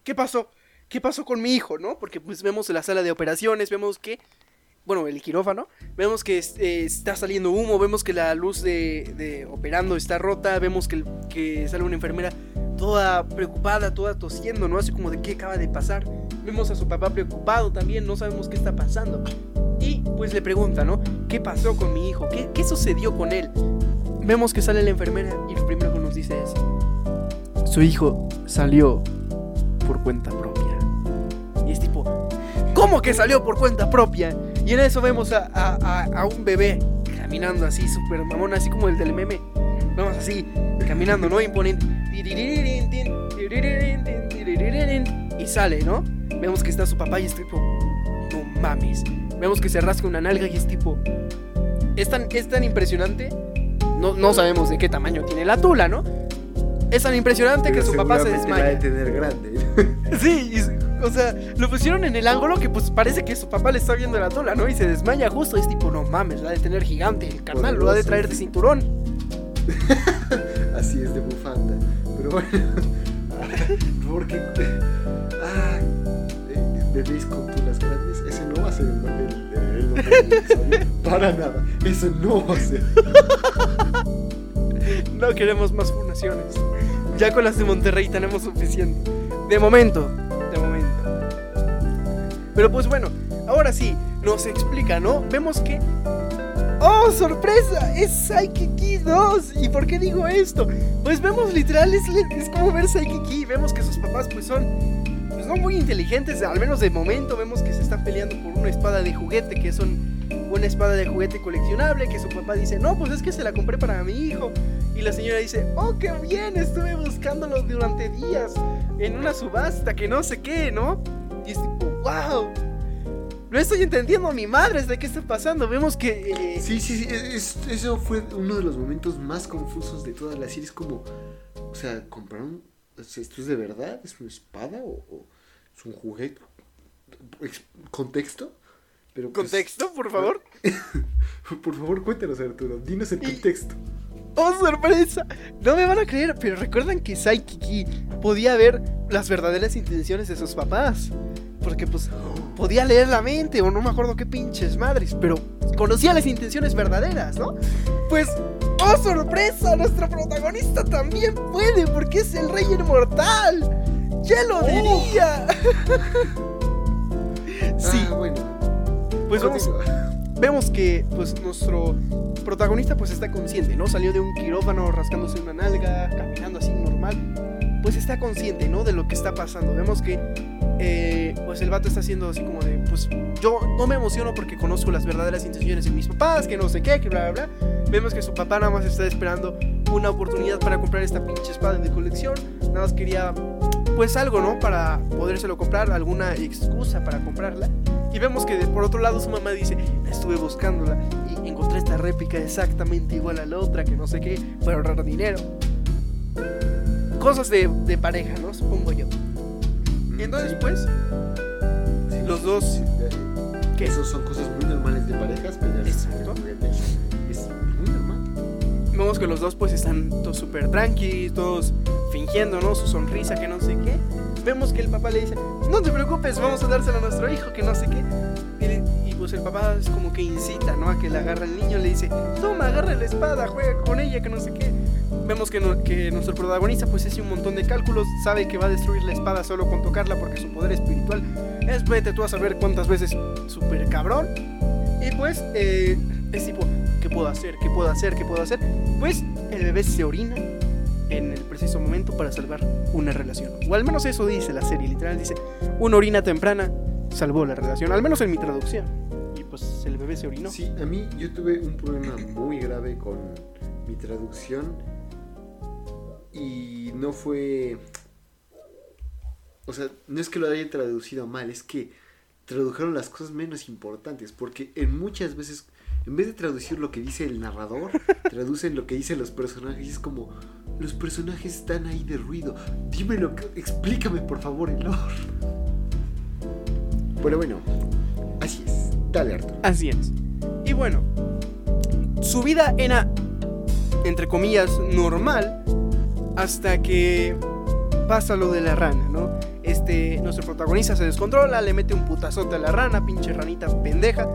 Speaker 2: ¿qué pasó? ¿Qué pasó con mi hijo, no? Porque pues vemos en la sala de operaciones, vemos que, bueno, el quirófano, vemos que es- eh, está saliendo humo, vemos que la luz de, operando está rota, vemos que sale una enfermera toda preocupada, toda tosiendo, ¿no? Así como de qué acaba de pasar. Vemos a su papá preocupado también, no sabemos qué está pasando. Y pues le pregunta, ¿no? ¿Qué pasó con mi hijo? ¿Qué, qué sucedió con él? Vemos que sale la enfermera y lo primero que nos dice es, su hijo salió por cuenta propia. Y es tipo, ¿cómo que salió por cuenta propia? Y en eso vemos a, a- a- un bebé caminando así, súper mamón, así como el del meme. Vamos así, caminando, ¿no? Imponente. Y sale, ¿no? Vemos que está su papá y es tipo, no mames. Vemos que se rasca una nalga y es tipo, es tan, es tan impresionante. No, no sabemos de qué tamaño tiene la tula, ¿no? Es tan impresionante que su papá se
Speaker 1: seguramente la de
Speaker 2: desmaya.
Speaker 1: tener grande. (laughs)
Speaker 2: Sí, y o sea, lo pusieron en el ángulo que pues parece que su papá le está viendo la tula, ¿no? Y se desmaya justo. Es tipo, no mames, la ha de tener gigante. El carnal lo ha de traer de cinturón. (laughs)
Speaker 1: Así es de bufanda. Pero bueno. (laughs) Porque. Ah, eh, bebés con tulas grandes. Ese no va a ser el nombre del- el nombre del episodio. (laughs) Para nada. Eso no va a ser.
Speaker 2: No queremos más fundaciones. Ya con las de Monterrey tenemos suficiente. De momento. Pero pues bueno, ahora sí, nos explica, ¿no? Vemos que... ¡Oh, sorpresa! Es Psyche 2. ¿Y por qué digo esto? Pues vemos literal, es, es como ver Psyche Vemos que sus papás pues son... Pues no muy inteligentes, al menos de momento. Vemos que se están peleando por una espada de juguete, que son una espada de juguete coleccionable, que su papá dice, no, pues es que se la compré para mi hijo. Y la señora dice, oh, qué bien, estuve buscándolo durante días en una subasta, que no sé qué, ¿no? Wow. No estoy entendiendo a mi madre de qué está pasando. Vemos que... eh,
Speaker 1: Sí, sí, sí. es- eso fue uno de los momentos más confusos de toda la serie. Es como. O sea, ¿compraron? ¿Esto es de verdad? ¿Es una espada? ¿O, o es un juguete? Ex- ¿Contexto? Pero pues,
Speaker 2: Contexto, por favor. (laughs)
Speaker 1: Por favor, cuéntanos, Arturo. Dinos el
Speaker 2: Y-
Speaker 1: contexto.
Speaker 2: ¡Oh, sorpresa! No me van a creer, pero recuerdan que Saikiki podía ver las verdaderas intenciones de sus papás. Porque pues podía leer la mente o no me acuerdo qué pinches madres, pero conocía las intenciones verdaderas, ¿no? Pues, ¡oh, sorpresa! Nuestro protagonista también puede porque es el rey inmortal. ¡Ya lo
Speaker 1: Oh.
Speaker 2: diría! (laughs) sí,
Speaker 1: Ah, bueno.
Speaker 2: pues vamos, vemos que pues nuestro protagonista pues está consciente, ¿no? Salió de un quirófano rascándose una nalga, caminando así normal. Pues está consciente, ¿no? De lo que está pasando. Vemos que eh, pues el vato está haciendo así como de, pues yo no me emociono porque conozco las verdaderas intenciones de mis papás, que no sé qué, que bla, bla, bla. Vemos que su papá nada más está esperando una oportunidad para comprar esta pinche espada de colección. Nada más quería pues algo, ¿no? Para podérselo comprar, alguna excusa para comprarla. Y vemos que por otro lado su mamá dice, estuve buscándola y encontré esta réplica exactamente igual a la otra, que no sé qué, para ahorrar dinero. Cosas de, de pareja, ¿no? Supongo yo. Y entonces, pues, los dos- ¿qué?
Speaker 1: Esos son cosas muy normales de parejas, pero
Speaker 2: Exacto.
Speaker 1: es muy normal.
Speaker 2: vemos que los dos pues están todos súper tranquilos, todos fingiendo, ¿no? Su sonrisa, que no sé qué. Vemos que el papá le dice, no te preocupes, vamos a dárselo a nuestro hijo, que no sé qué. Y, le- y pues el papá es como que incita, ¿no? A que le agarre al niño, le dice, toma, agarra la espada, juega con ella, que no sé qué. Vemos que, no- que nuestro protagonista pues hace un montón de cálculos, sabe que va a destruir la espada solo con tocarla porque su poder espiritual es vete tú a saber cuántas veces super cabrón. Y pues eh, es tipo, ¿qué puedo hacer? ¿Qué puedo hacer? ¿Qué puedo hacer? Pues el bebé se orina en el preciso momento para salvar una relación. O al menos eso dice la serie, literal dice, una orina temprana salvó la relación, al menos en mi traducción. Y pues el bebé se orinó.
Speaker 3: Sí, a mí yo tuve un problema muy grave con mi traducción y no fue... O sea, no es que lo haya traducido mal, es que tradujeron las cosas menos importantes, porque en muchas veces, en vez de traducir lo que dice el narrador, (laughs) traducen lo que dicen los personajes y es como, los personajes están ahí de ruido, dímelo, explícame por favor el lore. Pero bueno, así es, dale Arturo.
Speaker 2: Así es. Y bueno, su vida era, entre comillas, normal hasta que pasa lo de la rana, ¿no? Este, nuestro protagonista se descontrola, le mete un putazote a la rana, pinche ranita pendeja.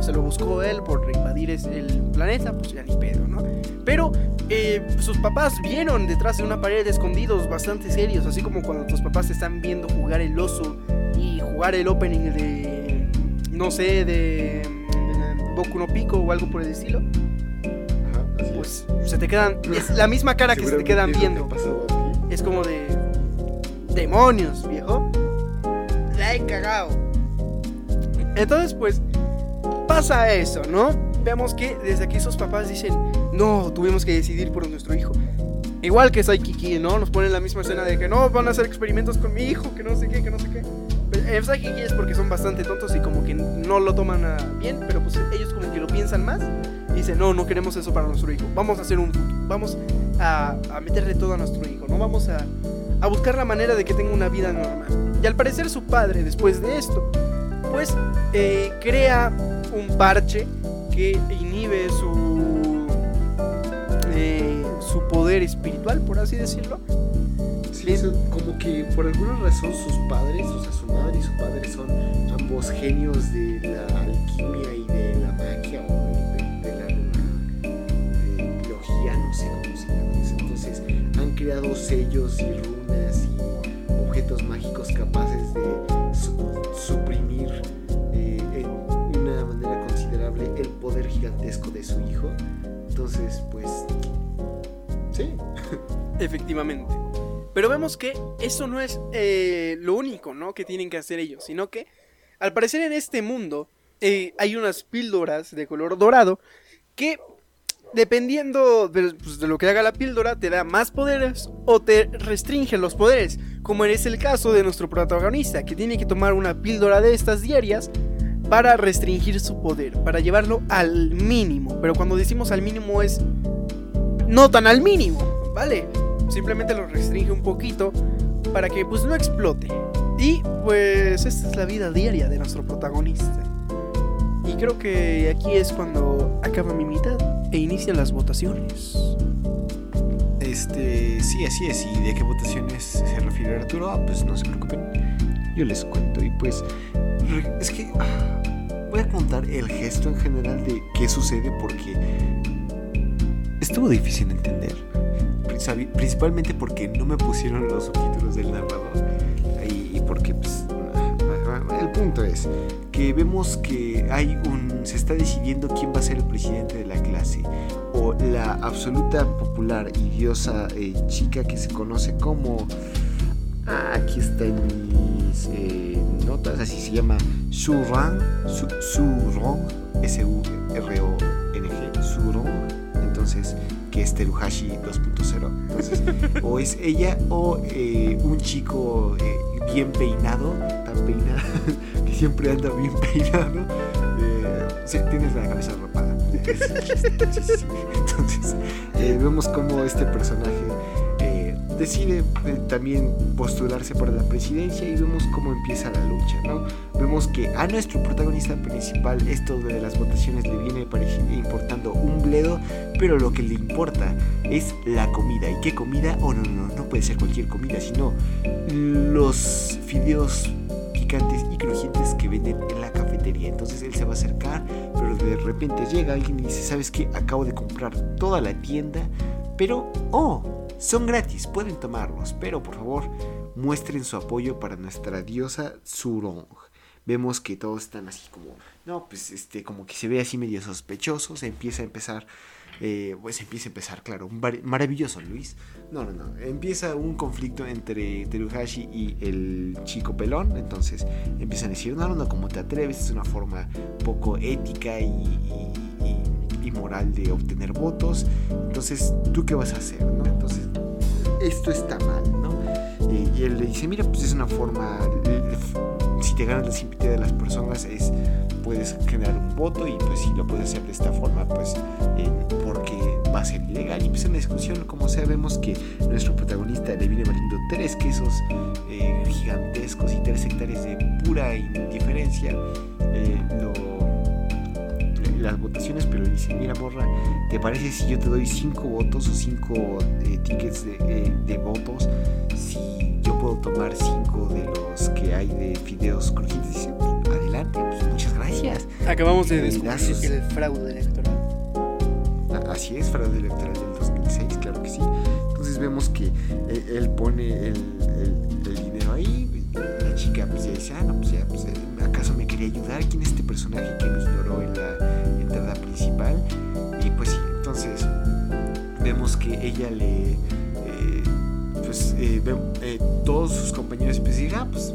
Speaker 2: Se lo buscó él por invadir el planeta, pues ya ni pedo, ¿no? Pero eh, sus papás vieron detrás de una pared escondidos bastante serios, así como cuando tus papás te están viendo jugar el oso y jugar el opening de, no sé, de, de Boku no Pico o algo por el estilo. Se te quedan, es la misma cara que se te quedan viendo.
Speaker 3: es
Speaker 2: como de. Demonios, viejo. La he cagado. Entonces, pues. Pasa eso, ¿no? Vemos que desde aquí sus papás dicen: No, tuvimos que decidir por nuestro hijo. Igual que Saikiki, ¿no? Nos ponen la misma escena de que no, van a hacer experimentos con mi hijo, que no sé qué, que no sé qué. En Saikiki es porque son bastante tontos y como que no lo toman a bien, pero pues ellos como que lo piensan más y dicen, no, no queremos eso para nuestro hijo. Vamos a hacer un... Vamos a, a meterle todo a nuestro hijo, ¿no? Vamos a, a buscar la manera de que tenga una vida normal. Y al parecer su padre, después de esto, pues eh, crea un parche que inhibe su, eh, su poder espiritual, por así decirlo.
Speaker 3: Sí, como que por alguna razón sus padres, o sea, su madre y su padre son ambos genios de la alquimia y creado sellos y runas y objetos mágicos capaces de su- suprimir eh, en una manera considerable el poder gigantesco de su hijo. Entonces, pues, sí. (laughs)
Speaker 2: Efectivamente. Pero vemos que eso no es eh, lo único, ¿no? Que tienen que hacer ellos, sino que al parecer en este mundo eh, hay unas píldoras de color dorado que dependiendo de, pues, de lo que haga la píldora te da más poderes o te restringe los poderes, como es el caso de nuestro protagonista, que tiene que tomar una píldora de estas diarias para restringir su poder, para llevarlo al mínimo. Pero cuando decimos al mínimo es no tan al mínimo, ¿vale? Simplemente lo restringe un poquito para que pues no explote. Y pues esta es la vida diaria de nuestro protagonista. Y creo que aquí es cuando acaba mi mitad e inician las votaciones.
Speaker 1: Este, sí, así es. ¿Y de qué votaciones se refiere Arturo? Ah, pues no se preocupen. Yo les cuento. Y pues, es que ah, voy a contar el gesto en general de qué sucede porque estuvo difícil de entender. Princi- Principalmente porque no me pusieron los subtítulos del narrador. Punto es que vemos que hay un. Se está decidiendo quién va a ser el presidente de la clase o la absoluta popular y diosa eh, chica que se conoce como ah, aquí está en mis eh, notas así se llama Surang Su, Surong S U R O N G Surong entonces que es Teruhashi 2.0 entonces (laughs) o es ella o eh, un chico bien peinado tan peinado (laughs) que siempre anda bien peinado eh, sí, tienes la cabeza rapada. (laughs) Entonces, eh, vemos cómo este personaje decide eh, también postularse para la presidencia y vemos cómo empieza la lucha, ¿no? Vemos que a nuestro protagonista principal esto de las votaciones le viene importando un bledo, pero lo que le importa es la comida. ¿Y qué comida? Oh, no, no, no puede ser cualquier comida, sino los fideos picantes y crujientes que venden en la cafetería. Entonces él se va a acercar, pero de repente llega alguien y dice, ¿sabes qué? Acabo de comprar toda la tienda, pero, oh, son gratis, pueden tomarlos, pero por favor muestren su apoyo para nuestra diosa Surong. Vemos que todos están así como, no, pues este, como que se ve así medio sospechoso, se empieza a empezar eh, pues empieza a empezar, claro, un maravilloso Luis. No, no, no. Empieza un conflicto entre Teruhashi y el chico pelón. Entonces empiezan a decir, no, no, no, como te atreves, es una forma poco ética y, y, moral de obtener votos. Entonces, ¿tú qué vas a hacer? ¿no? Entonces, esto está mal, ¿no? Eh, y él le dice, mira, pues es una forma, si te ganas la simpatía de las personas, es puedes generar un voto y pues si lo puedes hacer de esta forma, pues eh, porque va a ser ilegal. Y empieza una discusión, como sabemos que nuestro protagonista le viene valiendo tres quesos eh, gigantescos y tres hectáreas de pura indiferencia. Eh, las votaciones, pero dice, mira morra, ¿te parece si yo te doy cinco votos o cinco tickets de, de votos? Si yo puedo tomar cinco de los que hay de fideos crujientes, dice, adelante, pues muchas gracias.
Speaker 2: Acabamos de descubrir el fraude electoral.
Speaker 1: Así es, fraude electoral del 2006, claro que sí. Entonces vemos que eh, él pone el, dinero ahí, la chica pues ya dice, ah, no, pues ya, pues, eh, ¿acaso me quería ayudar? ¿Quién es este personaje que me ignoró en la principal? Y pues sí, entonces vemos que ella le... Eh, pues todos sus compañeros empiezan a ah, pues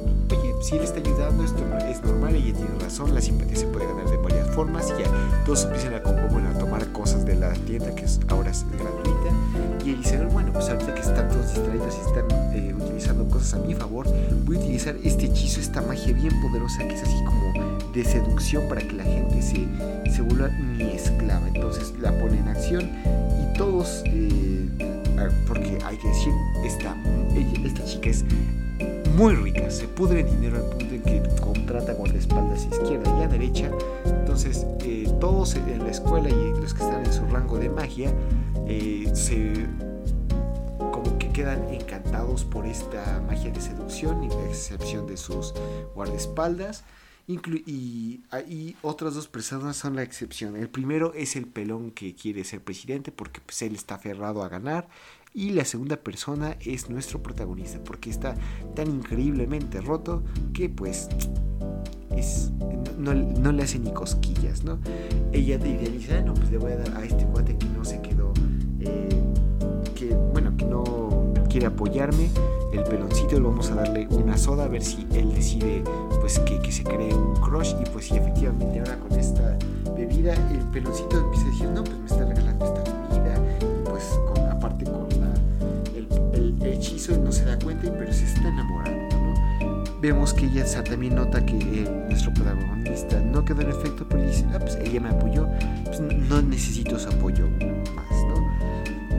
Speaker 1: si él está ayudando, esto es normal, ella tiene razón, la simpatía se puede ganar de varias formas y ya todos empiezan a, bueno, a tomar cosas de la tienda que ahora es gratuita y él dice, bueno, pues ahorita que están todos distraídos y están eh, utilizando cosas a mi favor, voy a utilizar este hechizo, esta magia bien poderosa que es así como de seducción para que la gente se, se vuelva mi esclava. Entonces la pone en acción y todos, eh, ah, porque hay que decir, esta, esta chica es muy rica, se pudre dinero al punto en que contrata guardaespaldas izquierda y a derecha. Entonces, eh, todos en la escuela y los que están en su rango de magia eh, se como que quedan encantados por esta magia de seducción, y a excepción de sus guardaespaldas. Y, ahí otras dos personas son la excepción. El primero es el pelón que quiere ser presidente porque pues, él está aferrado a ganar y la segunda persona es nuestro protagonista porque está tan increíblemente roto que pues es, no, le hace ni cosquillas, ¿no? Ella te idealiza, no, pues le voy a dar a este cuate que no se quedó, eh, quiere apoyarme, el peloncito, vamos a darle una soda a ver si él decide pues que, que se cree un crush y pues sí, efectivamente ahora con esta bebida el peloncito empieza a decir, no, pues me está regalando esta bebida y pues aparte con hechizo no se da cuenta, pero se está enamorando. Vemos que ella también nota que eh, nuestro protagonista no quedó en efecto, pero dice, ah, pues ella me apoyó, pues no necesito su apoyo más.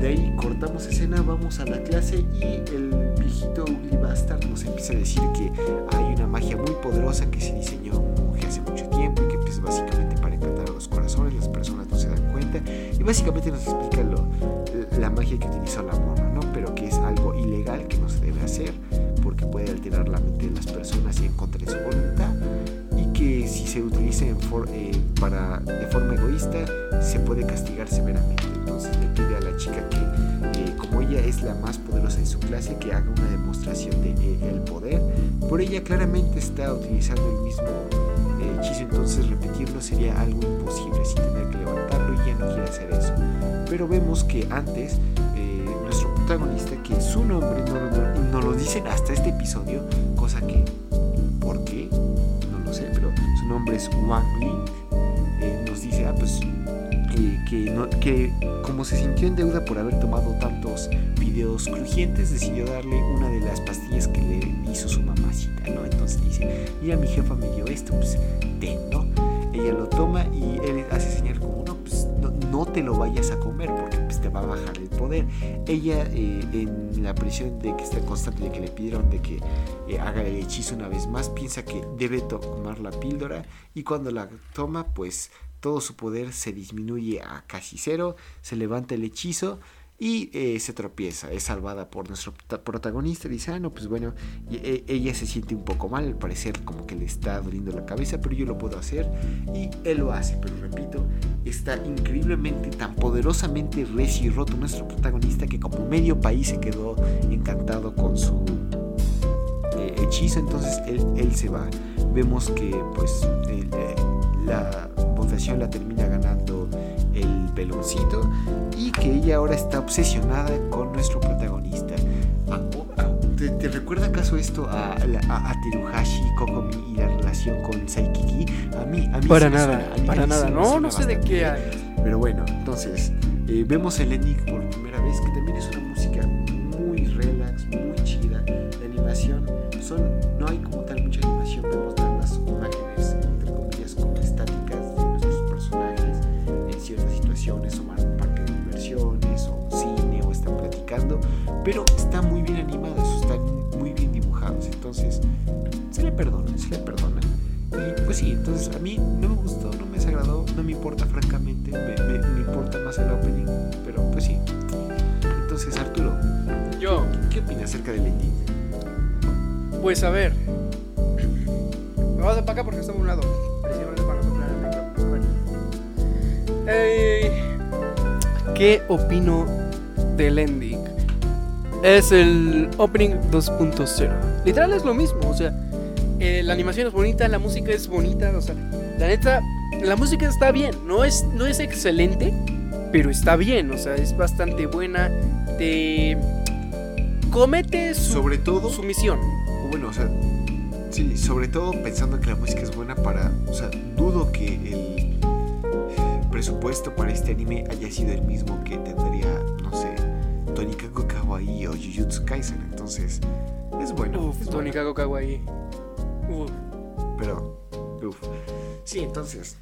Speaker 1: De ahí cortamos escena, vamos a la clase y el viejito Ugly Bastard nos empieza a decir que hay una magia muy poderosa que se diseñó hace mucho tiempo y que pues, básicamente para encantar a los corazones, las personas no se dan cuenta y básicamente nos explica lo, la magia que utilizó la mona, ¿no? Pero que es algo ilegal que no se debe hacer porque puede alterar la mente de las personas y en contra de su voluntad que si se utiliza en eh, para, de forma egoísta se puede castigar severamente. Entonces le pide a la chica que, eh, como ella es la más poderosa de su clase, que haga una demostración de eh, el poder. Por ella claramente está utilizando el mismo hechizo, entonces repetirlo sería algo imposible sin tener que levantarlo y ella no quiere hacer eso pero vemos que antes eh, nuestro protagonista, que su nombre no, no, lo dicen hasta este episodio, cosa que, nombre es Wang Ling, eh, nos dice, ah, pues, que, que como se sintió en deuda por haber tomado tantos videos crujientes, decidió darle una de las pastillas que le hizo su mamacita, ¿no? Entonces dice, mira, mi jefa me dio esto, pues, ten, ¿no? Ella lo toma y él hace señal como no te lo vayas a comer porque pues, va a bajar el poder. Ella eh, en la presión de que está constante de que le pidieron de que eh, haga el hechizo una vez más, piensa que debe tomar la píldora y cuando la toma pues todo su poder se disminuye a casi cero, se levanta el hechizo y eh, se tropieza, es salvada por nuestro prota- protagonista, dice, ah, no, pues bueno, y, eh, ella se siente un poco mal, al parecer como que le está doliendo la cabeza, pero yo lo puedo hacer y él lo hace, pero repito, está increíblemente, tan poderosamente recio y roto nuestro protagonista que como medio país se quedó encantado con su eh, hechizo, entonces él, él se va. Vemos que pues eh, la votación la termina ganando peloncito y que ella ahora está obsesionada con nuestro protagonista. ¿Te, te recuerda acaso esto a, a, a Teruhashi, Kokomi y la relación con Saikiki? A mí, a mí
Speaker 2: Para nada,
Speaker 1: suena, a mí-
Speaker 2: para nada. No, no sé de qué
Speaker 1: bien. Pero bueno, entonces eh, vemos el ending por primera vez, que también es una música muy relax, muy chida. La animación, son, no hay como situaciones, o van a un parque de diversiones, o un cine, o están platicando, pero está muy bien animados, están muy bien dibujados, entonces se le perdona, se le perdona. Y pues sí, entonces a mí no me gustó, no me desagradó, no me importa francamente, me, me- me importa más el opening, pero pues sí. Entonces Arturo,
Speaker 2: Yo,
Speaker 1: ¿qué opinas acerca del ending?
Speaker 2: pues a ver. Me vas a para acá porque está a un lado. Eh, ¿Qué opino del ending? Es el opening 2.0. Literal es lo mismo, o sea, eh, la animación es bonita, la música es bonita, o sea, la neta, la música está bien, no es, no es excelente, pero está bien, o sea, es bastante buena, te comete su,
Speaker 1: Sobre todo,
Speaker 2: su misión.
Speaker 1: bueno, o sea, sí, sobre todo pensando que la música es buena para, o sea, dudo que el presupuesto para este anime haya sido el mismo que tendría, no sé, Tonikaku Kawaii o Jujutsu Kaisen, entonces es bueno.
Speaker 2: Uf,
Speaker 1: es bueno.
Speaker 2: Tonikaku Kawaii. Uf.
Speaker 1: Pero, uf. Sí, entonces,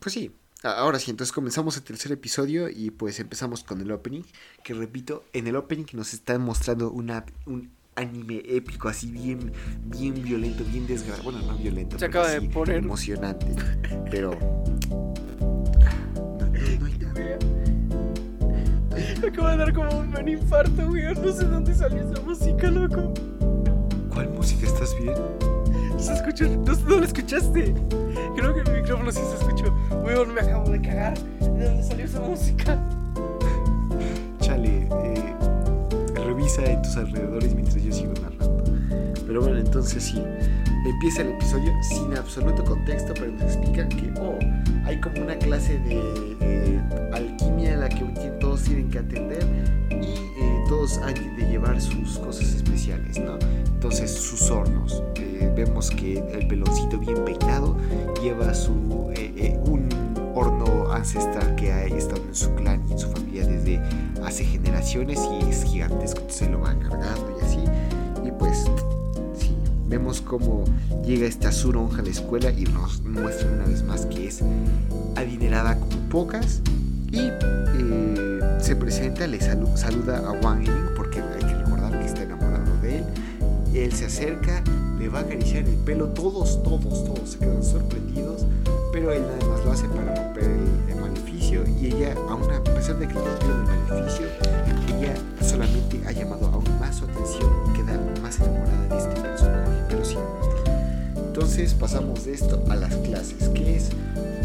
Speaker 1: pues sí. Ahora sí, entonces comenzamos el tercer episodio y pues empezamos con el opening. Que repito, en el opening nos están mostrando una, un anime épico, así bien, bien violento, bien desgraciado. Bueno, no violento,
Speaker 2: Se
Speaker 1: pero
Speaker 2: acaba de poner-
Speaker 1: emocionante. Pero.
Speaker 2: Me acaba de dar como un buen infarto, güey. No sé dónde salió esa música, loco.
Speaker 1: ¿Cuál música estás bien?
Speaker 2: Se escuchó, no, no la escuchaste. Creo que el micrófono sí se escuchó. Weón, me acabo de cagar. ¿De dónde salió esa música?
Speaker 1: Chale, eh, revisa en tus alrededores mientras yo sigo narrando. Pero bueno, entonces sí, empieza el episodio sin absoluto contexto, pero nos explican que, oh, hay como una clase de alquimia en la que todos tienen que atender y eh, todos han de llevar sus cosas especiales, ¿no? Entonces, sus hornos. Eh, vemos que el peloncito bien peinado lleva su eh, un horno ancestral que ha estado en su clan y en su familia desde hace generaciones y es gigantesco, se lo van cargando y así. Y pues, vemos cómo llega esta Suronja a la escuela y nos muestra una vez más que es adinerada como pocas. Y eh, se presenta, le salu- saluda a Wang Ying porque hay que recordar que está enamorado de él. Él se acerca, le va a acariciar el pelo, todos, todos, todos se quedan sorprendidos, pero él nada más lo hace para romper el, el maleficio y ella, aún a pesar de que rompieron el maleficio, ella solamente ha llamado aún más su atención y queda más enamorada de este personaje, pero sí. Entonces pasamos de esto a las clases, que es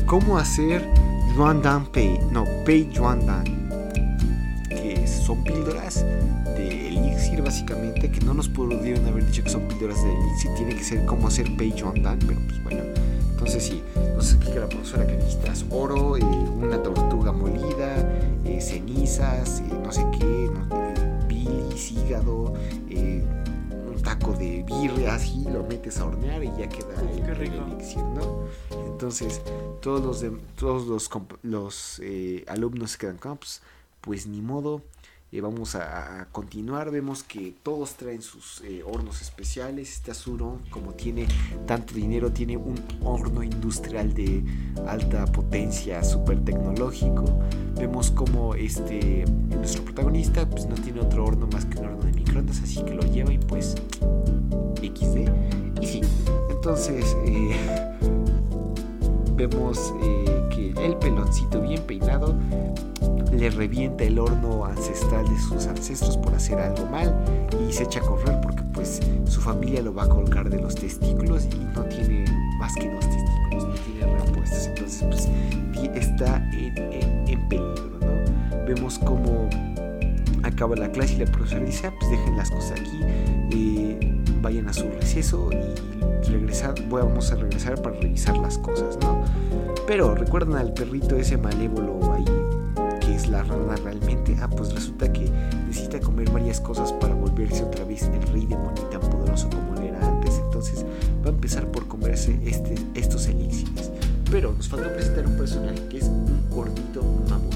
Speaker 1: cómo hacer Yuan Dan Pei, no, Pei Yuan Dan, que son píldoras de elixir básicamente, que no nos pudieron haber dicho que son píldoras de elixir, tiene que ser cómo hacer Pei Yuan Dan, pero pues bueno. Entonces sí, nos explica la profesora que necesitas oro, eh, una tortuga molida, eh, cenizas, eh, no sé qué, no, hígado, eh, un taco de birria, así lo metes a hornear y ya queda el,
Speaker 2: rico.
Speaker 1: elixir, ¿no? Entonces todos los, de- todos los, los eh, alumnos se quedan como, pues, pues ni modo, eh, vamos a, continuar. Vemos que todos traen sus eh, hornos especiales. Este Azuro, como tiene tanto dinero, tiene un horno industrial de alta potencia, súper tecnológico. Vemos como este, nuestro protagonista pues, no tiene otro horno más que un horno de microondas, así que lo lleva y pues XD. Y sí, entonces eh, (laughs) vemos que el peloncito bien peinado le revienta el horno ancestral de sus ancestros por hacer algo mal y se echa a correr porque pues su familia lo va a colgar de los testículos y no tiene más que dos testículos, no tiene repuestos, entonces pues está en, en, peligro, ¿no? Vemos cómo acaba la clase y la profesora dice, ah, pues dejen las cosas aquí, eh, vayan a su receso y regresar, vamos a regresar para revisar las cosas, ¿no? Pero recuerdan al perrito ese malévolo ahí la rana realmente? Ah, pues resulta que necesita comer varias cosas para volverse otra vez el rey demonio tan poderoso como lo era antes. Entonces va a empezar por comerse este, estos elixires. Pero nos falta presentar un personaje que es un gordito mamón.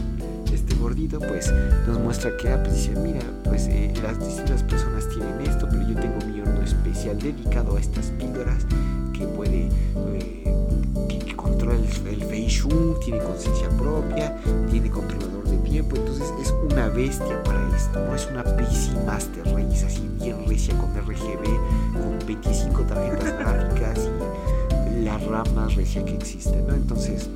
Speaker 1: Este gordito pues nos muestra que, ah, pues dice, mira, pues eh, las distintas personas tienen esto, pero yo tengo mi horno especial dedicado a estas píldoras que puede... Eh, el, el tiene conciencia propia, tiene controlador entonces es una bestia para esto, no es una PC Master Race así bien recia con RGB, con 25 tarjetas (laughs) gráficas y la RAM más recia que existe, ¿no? Entonces,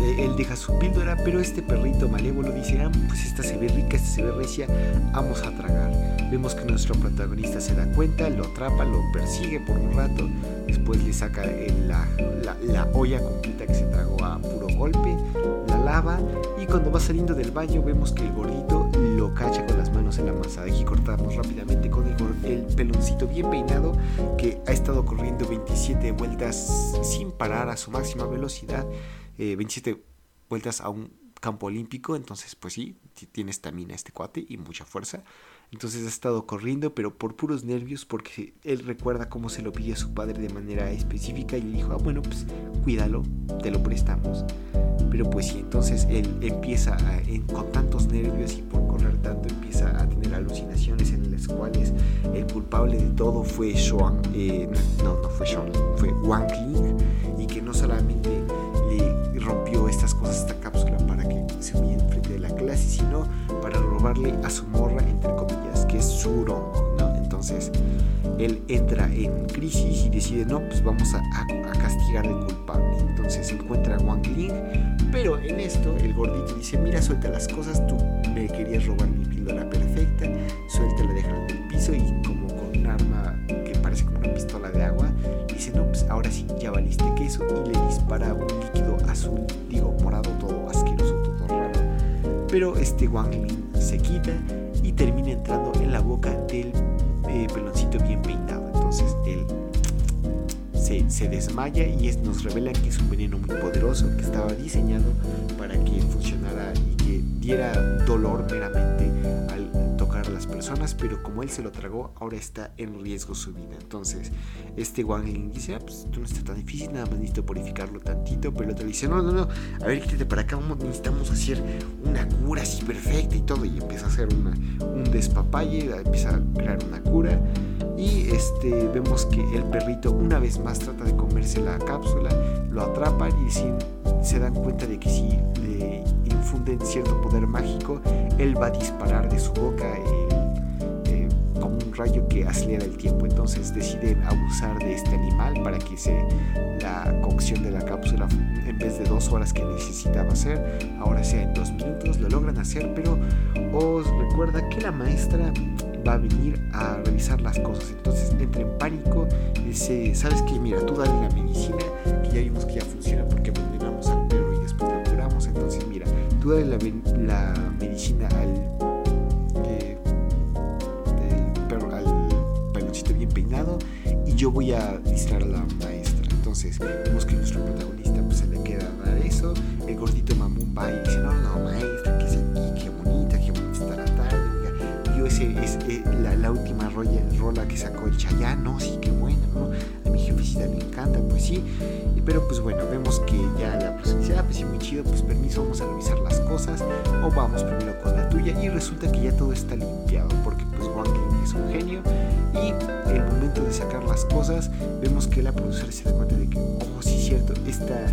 Speaker 1: eh, él deja su píldora, pero este perrito malévolo dice, ah, pues esta se ve rica, esta se ve recia, vamos a tragar. Vemos que nuestro protagonista se da cuenta, lo atrapa, lo persigue por un rato, después le saca la, la olla completa que se tragó a puro golpe, lava y cuando va saliendo del baño vemos que el gordito lo cacha con las manos en la masa. Aquí cortamos rápidamente con el, peloncito bien peinado que ha estado corriendo 27 vueltas sin parar a su máxima velocidad, 27 eh, vueltas a un campo olímpico, entonces pues sí, tiene estamina este cuate y mucha fuerza. Entonces ha estado corriendo, pero por puros nervios, porque él recuerda cómo se lo pidió su padre de manera específica y le dijo, ah, bueno, pues cuídalo, te lo prestamos. Pero pues sí, entonces él empieza con tantos nervios y por correr tanto empieza a tener alucinaciones en las cuales el culpable de todo fue Sean, eh, no, no fue Sean, fue Wang Ling y que no solamente le rompió estas cosas, esta cápsula para que se uniera enfrente de la clase, sino para robarle a su morra, entre comillas, que es Surong, ¿no? Entonces él entra en crisis y decide, no, pues vamos a, castigar al culpable. Entonces encuentra a Wang Ling pero en esto el gordito dice, mira, suelta las cosas, tú me querías robar mi píldora perfecta, suéltala, déjala en el piso y como con un arma que parece como una pistola de agua, dice, no, pues ahora sí, ya valiste queso y le dispara un líquido azul, digo, morado, todo asqueroso, todo raro. Pero este Wang Lin se quita y termina entrando en la boca del eh, peloncito bien peinado. Entonces él se, desmaya y nos revela que es un veneno muy poderoso que estaba diseñado para que funcionara y que diera dolor meramente personas, pero como él se lo tragó, ahora está en riesgo su vida. Entonces, este Wang Ling dice, ah, pues esto no está tan difícil, nada más necesito purificarlo tantito, pero el otro dice, no, no, no, a ver, quítate para acá, necesitamos hacer una cura así perfecta y todo, y empieza a hacer una, un despapalle, empieza a crear una cura y este, vemos que el perrito una vez más trata de comerse la cápsula, lo atrapan y si se dan cuenta de que si le infunden cierto poder mágico, él va a disparar de su boca eh, rayo que acelera el tiempo. Entonces deciden abusar de este animal para que se, la cocción de la cápsula, en vez de dos horas que necesitaba hacer, ahora sea en dos minutos. Lo logran hacer, pero os recuerda que la maestra va a venir a revisar las cosas. Entonces entra en pánico dice, ¿sabes qué? Mira, tú dale la medicina, que ya vimos que ya funciona porque abandonamos al perro y después lo curamos. Entonces, mira, tú dale la, medicina al, y yo voy a distraer a la maestra. Entonces, vemos que nuestro protagonista pues se le queda a dar eso. El gordito mamón va y dice, no, no, maestra, que se qué bonita, qué bonita está la tarde. Yo ese es eh, la, última rola que sacó el Chayanne, no, sí, qué bueno, ¿no? A mi jefecita le encanta, pues sí. Pero pues bueno, vemos que ya la presencia, pues sí, muy chido, pues permiso, vamos a revisar las cosas. O vamos primero con la tuya. Y resulta que ya todo está limpiado, porque pues Wang es un genio. Y el momento de sacar las cosas, vemos que la productora se da cuenta de que, oh, sí, cierto, esta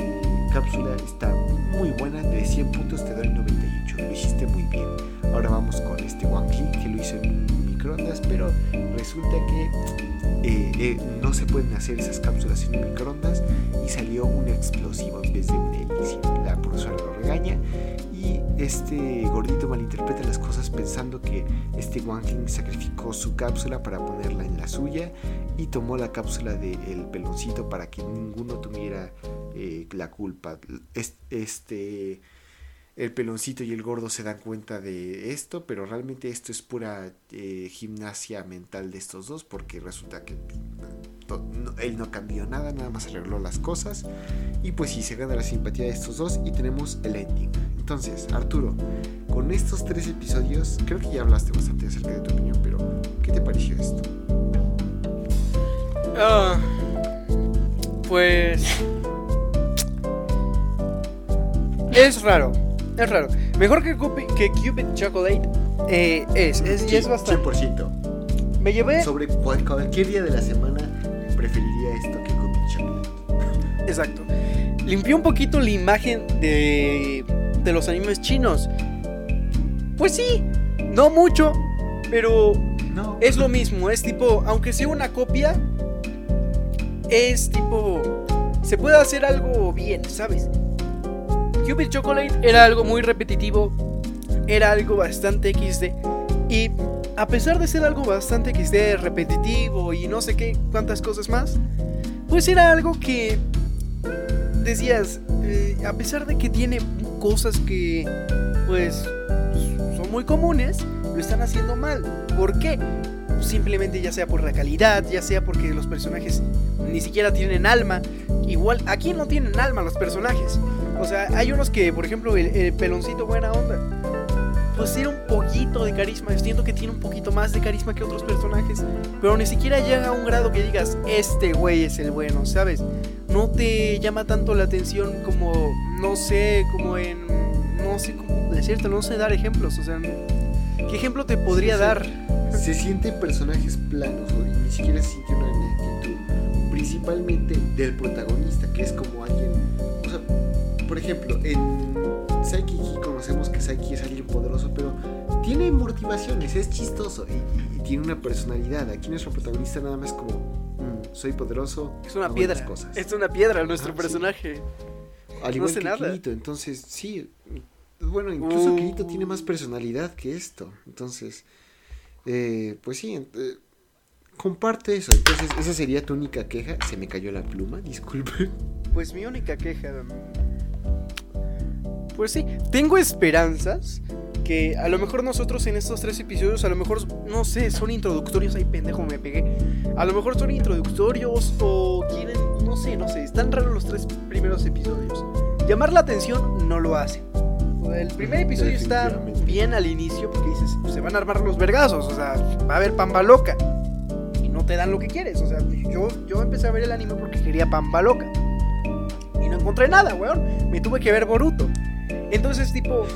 Speaker 1: eh, cápsula está muy buena, de 100 puntos te doy 98, lo hiciste muy bien. Ahora vamos con este Wang Lee que lo hizo en microondas, pero resulta que eh, eh, no se pueden hacer esas cápsulas en microondas y salió un explosivo en vez de un elixir. La profesora lo regaña este gordito malinterpreta las cosas pensando que este Wangling sacrificó su cápsula para ponerla en la suya y tomó la cápsula del peloncito para que ninguno tuviera eh, la culpa. Este el peloncito y el gordo se dan cuenta de esto, pero realmente esto es pura eh, gimnasia mental de estos dos, porque resulta que él no cambió nada, nada más arregló las cosas, y pues sí, se gana la simpatía de estos dos y tenemos el ending. Entonces, Arturo, con estos tres episodios, creo que ya hablaste bastante acerca de tu opinión, pero ¿qué te pareció esto?
Speaker 2: Ah, pues... Es raro es raro. Mejor que, que Cupid Chocolate eh, es, es, y es bastante.
Speaker 1: 100%.
Speaker 2: Me llevé.
Speaker 1: Sobre cualquier día de la semana preferiría esto que Cupid Chocolate.
Speaker 2: Exacto. Limpió un poquito la imagen de, de los animes chinos. Pues sí, no mucho, pero no. es lo mismo. Es tipo, aunque sea una copia, es tipo. Se puede hacer algo bien, ¿sabes? Cupid Chocolate era algo muy repetitivo, era algo bastante XD. Y a pesar de ser algo bastante XD, repetitivo y no sé qué, cuántas cosas más, pues era algo que decías, eh, a pesar de que tiene cosas que pues son muy comunes, lo están haciendo mal. ¿Por qué? Simplemente ya sea por la calidad, ya sea porque los personajes ni siquiera tienen alma. Igual, aquí no tienen alma los personajes. O sea, hay unos que, por ejemplo, el, peloncito buena onda. Pues tiene un poquito de carisma. Yo siento que tiene un poquito más de carisma que otros personajes. Pero ni siquiera llega a un grado que digas, este güey es el bueno, ¿sabes? No te llama tanto la atención como, no sé, como en. No sé cómo decirte, no sé dar ejemplos. O sea, ¿qué ejemplo te podría dar?
Speaker 1: Se sienten personajes planos, y ni siquiera se siente una actitud. Principalmente del protagonista, que es como alguien por ejemplo, en Saiki conocemos que Saiki es alguien poderoso, pero tiene motivaciones, es chistoso y, tiene una personalidad. Aquí nuestro protagonista nada más como, mm, soy poderoso.
Speaker 2: Es una piedra. Cosas. Es una piedra nuestro personaje.
Speaker 1: Al igual que nada. Kirito, entonces sí. Bueno, incluso uh. Kirito tiene más personalidad que esto. Entonces, eh, pues sí. Eh, comparte eso. Entonces, esa sería tu única queja. Se me cayó la pluma, disculpe.
Speaker 2: Pues mi única queja pues sí, tengo esperanzas que a lo mejor nosotros en estos tres episodios, a lo mejor, no sé, son introductorios, ay pendejo me pegué, a lo mejor son introductorios o quieren, no sé, no sé, están raros los tres primeros episodios. Llamar la atención no lo hace. El primer episodio está bien al inicio porque dices, se van a armar los vergazos, o sea, va a haber pamba loca. Y no te dan lo que quieres, o sea, yo, yo empecé a ver el anime porque quería pamba loca. Y no encontré nada, weón. Me tuve que ver Boruto. Entonces, tipo.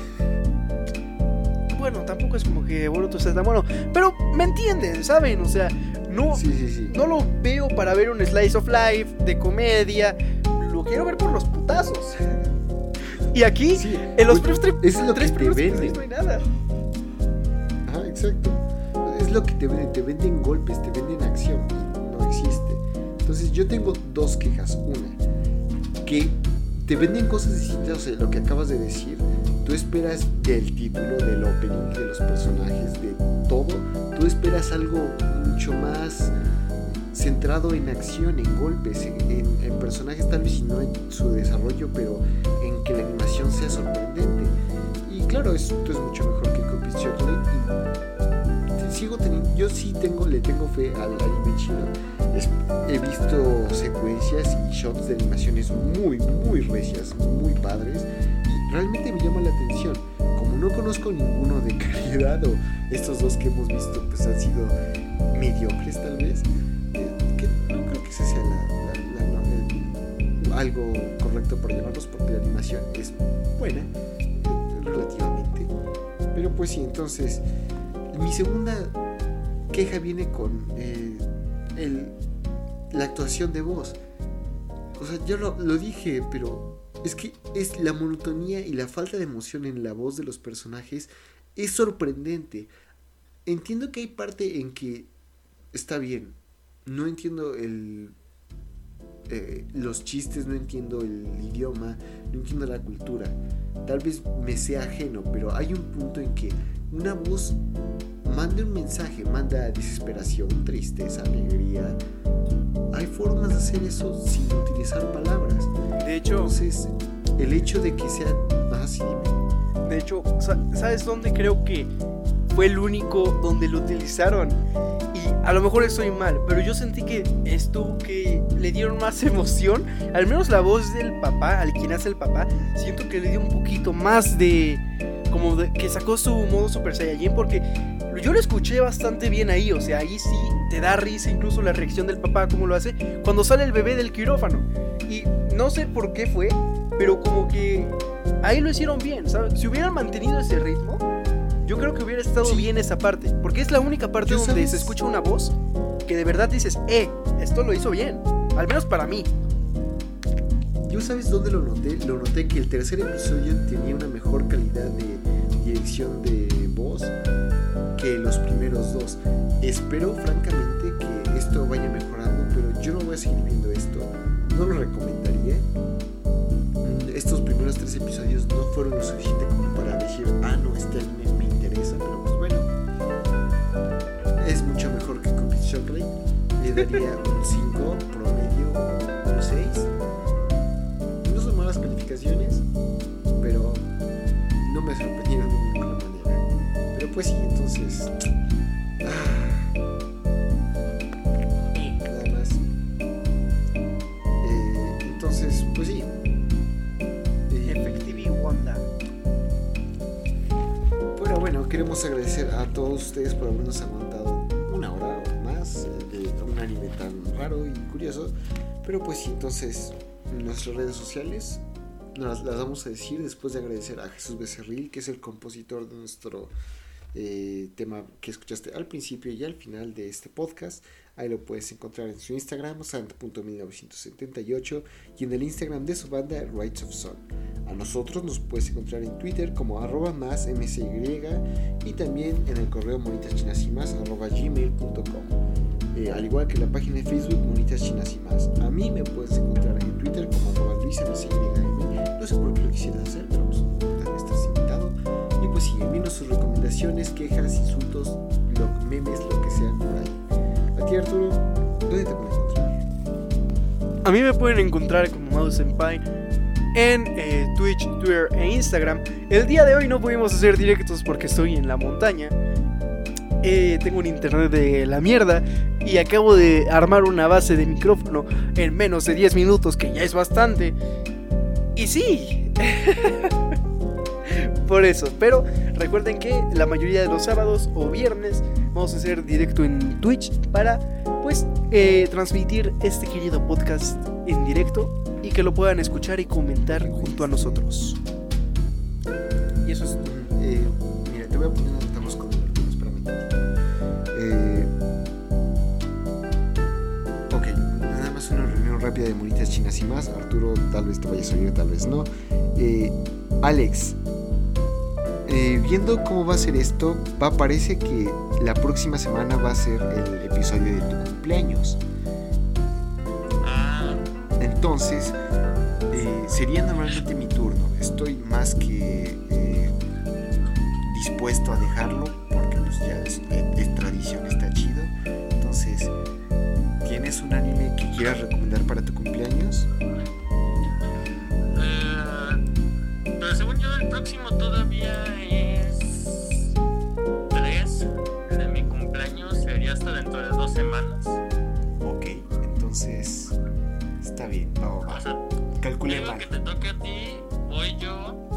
Speaker 2: Bueno, tampoco es como que Boruto está tan bueno. Pero me entienden, ¿saben? O sea, no, no lo veo para ver un slice of life de comedia. Lo quiero ver por los putazos. Y aquí, en los tres,
Speaker 1: primeros
Speaker 2: no hay nada.
Speaker 1: Ajá, exacto. Es lo que te venden. Te venden golpes, te venden acción. No existe. Entonces, yo tengo dos quejas. Una, que te venden cosas distintas, o lo que acabas de decir. Tú esperas del título, del opening, de los personajes, de todo. Tú esperas algo mucho más centrado en acción, en golpes, en, personajes tal vez y no en su desarrollo, pero en que la animación sea sorprendente. Y claro, esto es mucho mejor que Cupid Chocolate. Sigo teniendo, yo sí tengo, le tengo fe al anime chino he visto secuencias y shots de animaciones muy, muy recias, muy padres. Y realmente me llama la atención. Como no conozco ninguno de (laughs) calidad, o estos dos que hemos visto, pues han sido mediocres tal vez. Eh, que no creo que ese sea algo correcto para llamarlos, porque la animación es buena, eh, relativamente. Pero pues sí, entonces, mi segunda queja viene con eh, la actuación de voz. O sea, yo lo, dije, pero es que es la monotonía y la falta de emoción en la voz de los personajes es sorprendente. entiendo que hay parte en que está bien. No entiendo el eh, los chistes, no entiendo el idioma, no entiendo la cultura. Tal vez me sea ajeno, pero hay un punto en que una voz manda un mensaje, manda desesperación, tristeza, alegría. Hay formas de hacer eso sin utilizar palabras.
Speaker 2: De hecho,
Speaker 1: Entonces, el hecho de que sea así,
Speaker 2: de hecho, sa- ¿sabes dónde creo que fue el único donde lo utilizaron? Y a lo mejor estoy mal, pero yo sentí que esto que le dieron más (laughs) emoción, al menos la voz del papá, al quien hace el papá, siento que le dio un poquito más de como de, que sacó su modo Super Saiyajin porque yo lo escuché bastante bien ahí, o sea, ahí sí te da risa incluso la reacción del papá como lo hace cuando sale el bebé del quirófano. Y no sé por qué fue, pero como que ahí lo hicieron bien, ¿sabes? Si hubieran mantenido ese ritmo, yo creo que hubiera estado
Speaker 1: Sí.
Speaker 2: bien esa parte, porque es la única parte donde
Speaker 1: ¿sabes?
Speaker 2: se escucha una voz que de verdad dices, "Eh, esto lo hizo bien." Al menos para mí.
Speaker 1: Yo sabes dónde lo noté? Lo noté que el tercer episodio tenía una mejor calidad de dirección de voz que los primeros dos. Espero francamente que esto vaya mejorando, pero yo no voy a seguir viendo esto. No lo recomendaría. Mm, Estos primeros tres episodios no fueron lo suficiente como para decir, ah, no, este anime me interesa, pero pues bueno. Es mucho mejor que Cookies Chocolate. Le daría (laughs) un 5 promedio, un 6 no son malas calificaciones, pero no me sorprendieron de ninguna manera. Pero pues sí, entonces. nada más. Eh, entonces, pues sí.
Speaker 2: Efectivi Wanda.
Speaker 1: Bueno, bueno, queremos agradecer a todos ustedes por habernos aguantado una hora o más eh, de un anime tan raro y curioso. Pero pues sí, entonces nuestras redes sociales las vamos a decir después de agradecer a Jesús Becerril, que es el compositor de nuestro eh, tema que escuchaste al principio y al final de este podcast. Ahí lo puedes encontrar en su Instagram, santa.1978, y en el Instagram de su banda, Rights of Sun. A nosotros nos puedes encontrar en Twitter como arroba más msy y también en el correo monitaschinasimas arroba gmail.com. Eh, al igual que la página de Facebook Monitas Chinas y más. A mí me puedes encontrar en Twitter como arroba luismsym. No sé por qué lo quisieras hacer, pero pues estás invitado. Y pues sí, envíenos sus recomendaciones, quejas, insultos, memes, lo que sea por ahí. A ti Arturo, ¿dónde te pueden encontrar?
Speaker 2: A mí me pueden encontrar como Mouse Senpai en eh, Twitch, Twitter e Instagram. El día de hoy no pudimos hacer directos porque estoy en la montaña. Eh, tengo un internet de la mierda y acabo de armar una base de micrófono en menos de 10 minutos, que ya es bastante. Y sí, (laughs) por eso. Pero recuerden que la mayoría de los sábados o viernes vamos a hacer directo en Twitch para pues eh, transmitir este querido podcast en directo y que lo puedan escuchar y comentar junto a nosotros. Y eso es.
Speaker 1: Eh, mira, te voy a poner de monitas chinas y más. Arturo, tal vez te vayas a oír, tal vez no. Eh, Alex, eh, viendo cómo va a ser esto, va, parece que la próxima semana va a ser el episodio de tu cumpleaños. Entonces, eh, sería normalmente mi turno. Estoy más que dispuesto a dejarlo porque pues es tradición, está chido. Entonces, ¿tienes un anime que quieras recomendar para tu cumpleaños?
Speaker 4: eh, pero según yo, el próximo todavía es 3. El de mi cumpleaños sería hasta dentro de dos semanas.
Speaker 1: Ok, entonces está bien. va, va, va.
Speaker 4: O sea,
Speaker 1: mal.
Speaker 4: que te toque a ti, voy yo.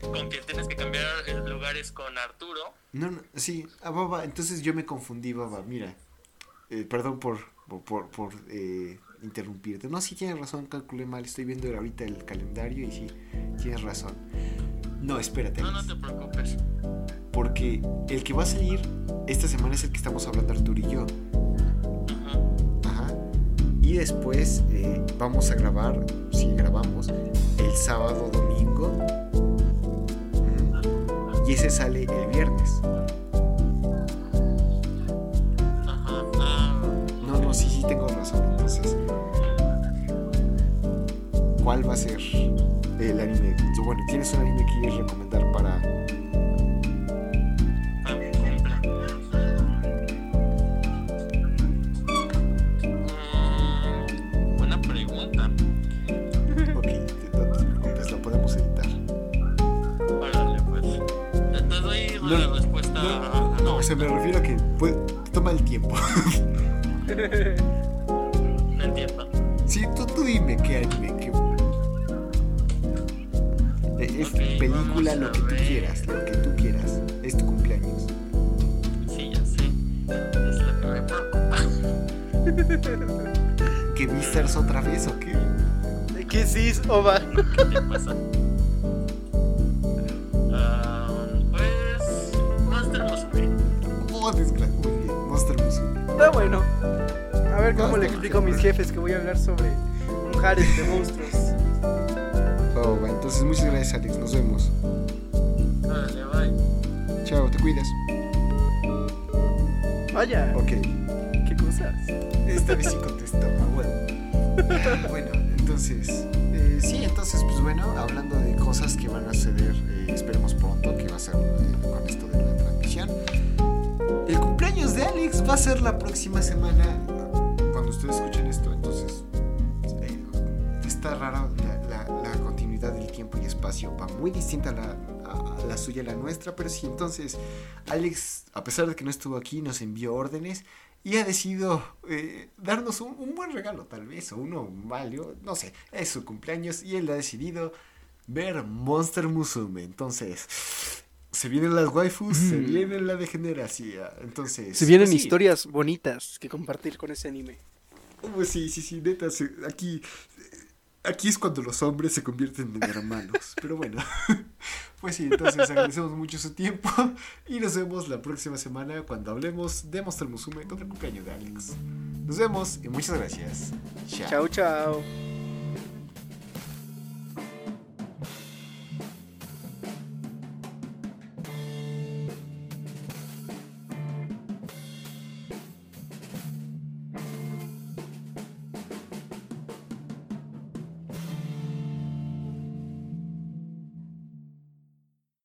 Speaker 4: Con quien tienes que cambiar lugares con Arturo.
Speaker 1: No, no, sí, ah, va, entonces yo me confundí, baba, mira. Eh, perdón por, por, por, eh, interrumpirte. No, sí tienes razón, calculé mal. Estoy viendo ahorita el calendario y sí, tienes razón. No, espérate.
Speaker 4: No, no te preocupes.
Speaker 1: Porque el que va a salir esta semana es el que estamos hablando Arturo y yo. Ajá. Y después eh, vamos a grabar, si grabamos, el sábado, domingo. Y ese sale el viernes. sí, sí tengo razón. Entonces, ¿cuál va a ser el anime? Bueno, ¿tienes un anime que quieres recomendar para... No, no, o sea, me refiero a que puede, toma el tiempo. (laughs)
Speaker 4: No entiendo.
Speaker 1: Sí, tú, tú dime qué anime, qué... Es
Speaker 4: Ok,
Speaker 1: película, lo que tú
Speaker 4: ver.
Speaker 1: quieras, lo que tú quieras. Es tu cumpleaños.
Speaker 4: Sí, ya sé. Es lo que me preocupa.
Speaker 1: ¿Que Beastars otra vez o qué?
Speaker 2: ¿Qué cis, Ova?
Speaker 4: ¿Qué te pasa? Ah, pues. Monster Musume.
Speaker 1: Oh. Muy bien, Monster Musume.
Speaker 2: Está bueno. A ver cómo le explico a mis jefes que voy a hablar sobre un de monstruos.
Speaker 1: Oh, va, entonces muchas gracias, Alex. Nos vemos.
Speaker 4: Órale, bye.
Speaker 1: Chao, te cuidas.
Speaker 2: Vaya,
Speaker 1: Ok.
Speaker 2: qué cosas.
Speaker 1: Esta vez sí contestó. Ah, bueno. (laughs) Bueno, entonces. eh, sí, entonces, pues bueno, hablando de cosas que van a suceder, eh, esperemos pronto, que va a ser eh, con esto de la transmisión. El cumpleaños de Alex va a ser la próxima semana. Espacio. Va muy distinta a la, a- a la suya y la nuestra, pero sí, entonces. Alex, a pesar de que no estuvo aquí, nos envió órdenes y ha decidido eh, darnos un, un buen regalo, tal vez, o uno malo, no sé, es su cumpleaños y él ha decidido ver Monster Musume. Entonces, se vienen las waifus, se
Speaker 2: Mm.
Speaker 1: viene la degeneración. Entonces,
Speaker 2: Se vienen
Speaker 1: pues sí.
Speaker 2: historias bonitas que compartir con ese anime.
Speaker 1: Pues sí, sí, sí, neta, aquí, aquí es cuando los hombres se convierten en hermanos. Pero bueno, (laughs) pues sí, entonces agradecemos mucho su tiempo y nos vemos la próxima semana cuando hablemos de Monster Musume contra el cumpleaños de Alex. Nos vemos y muchas gracias.
Speaker 2: Chao, chao.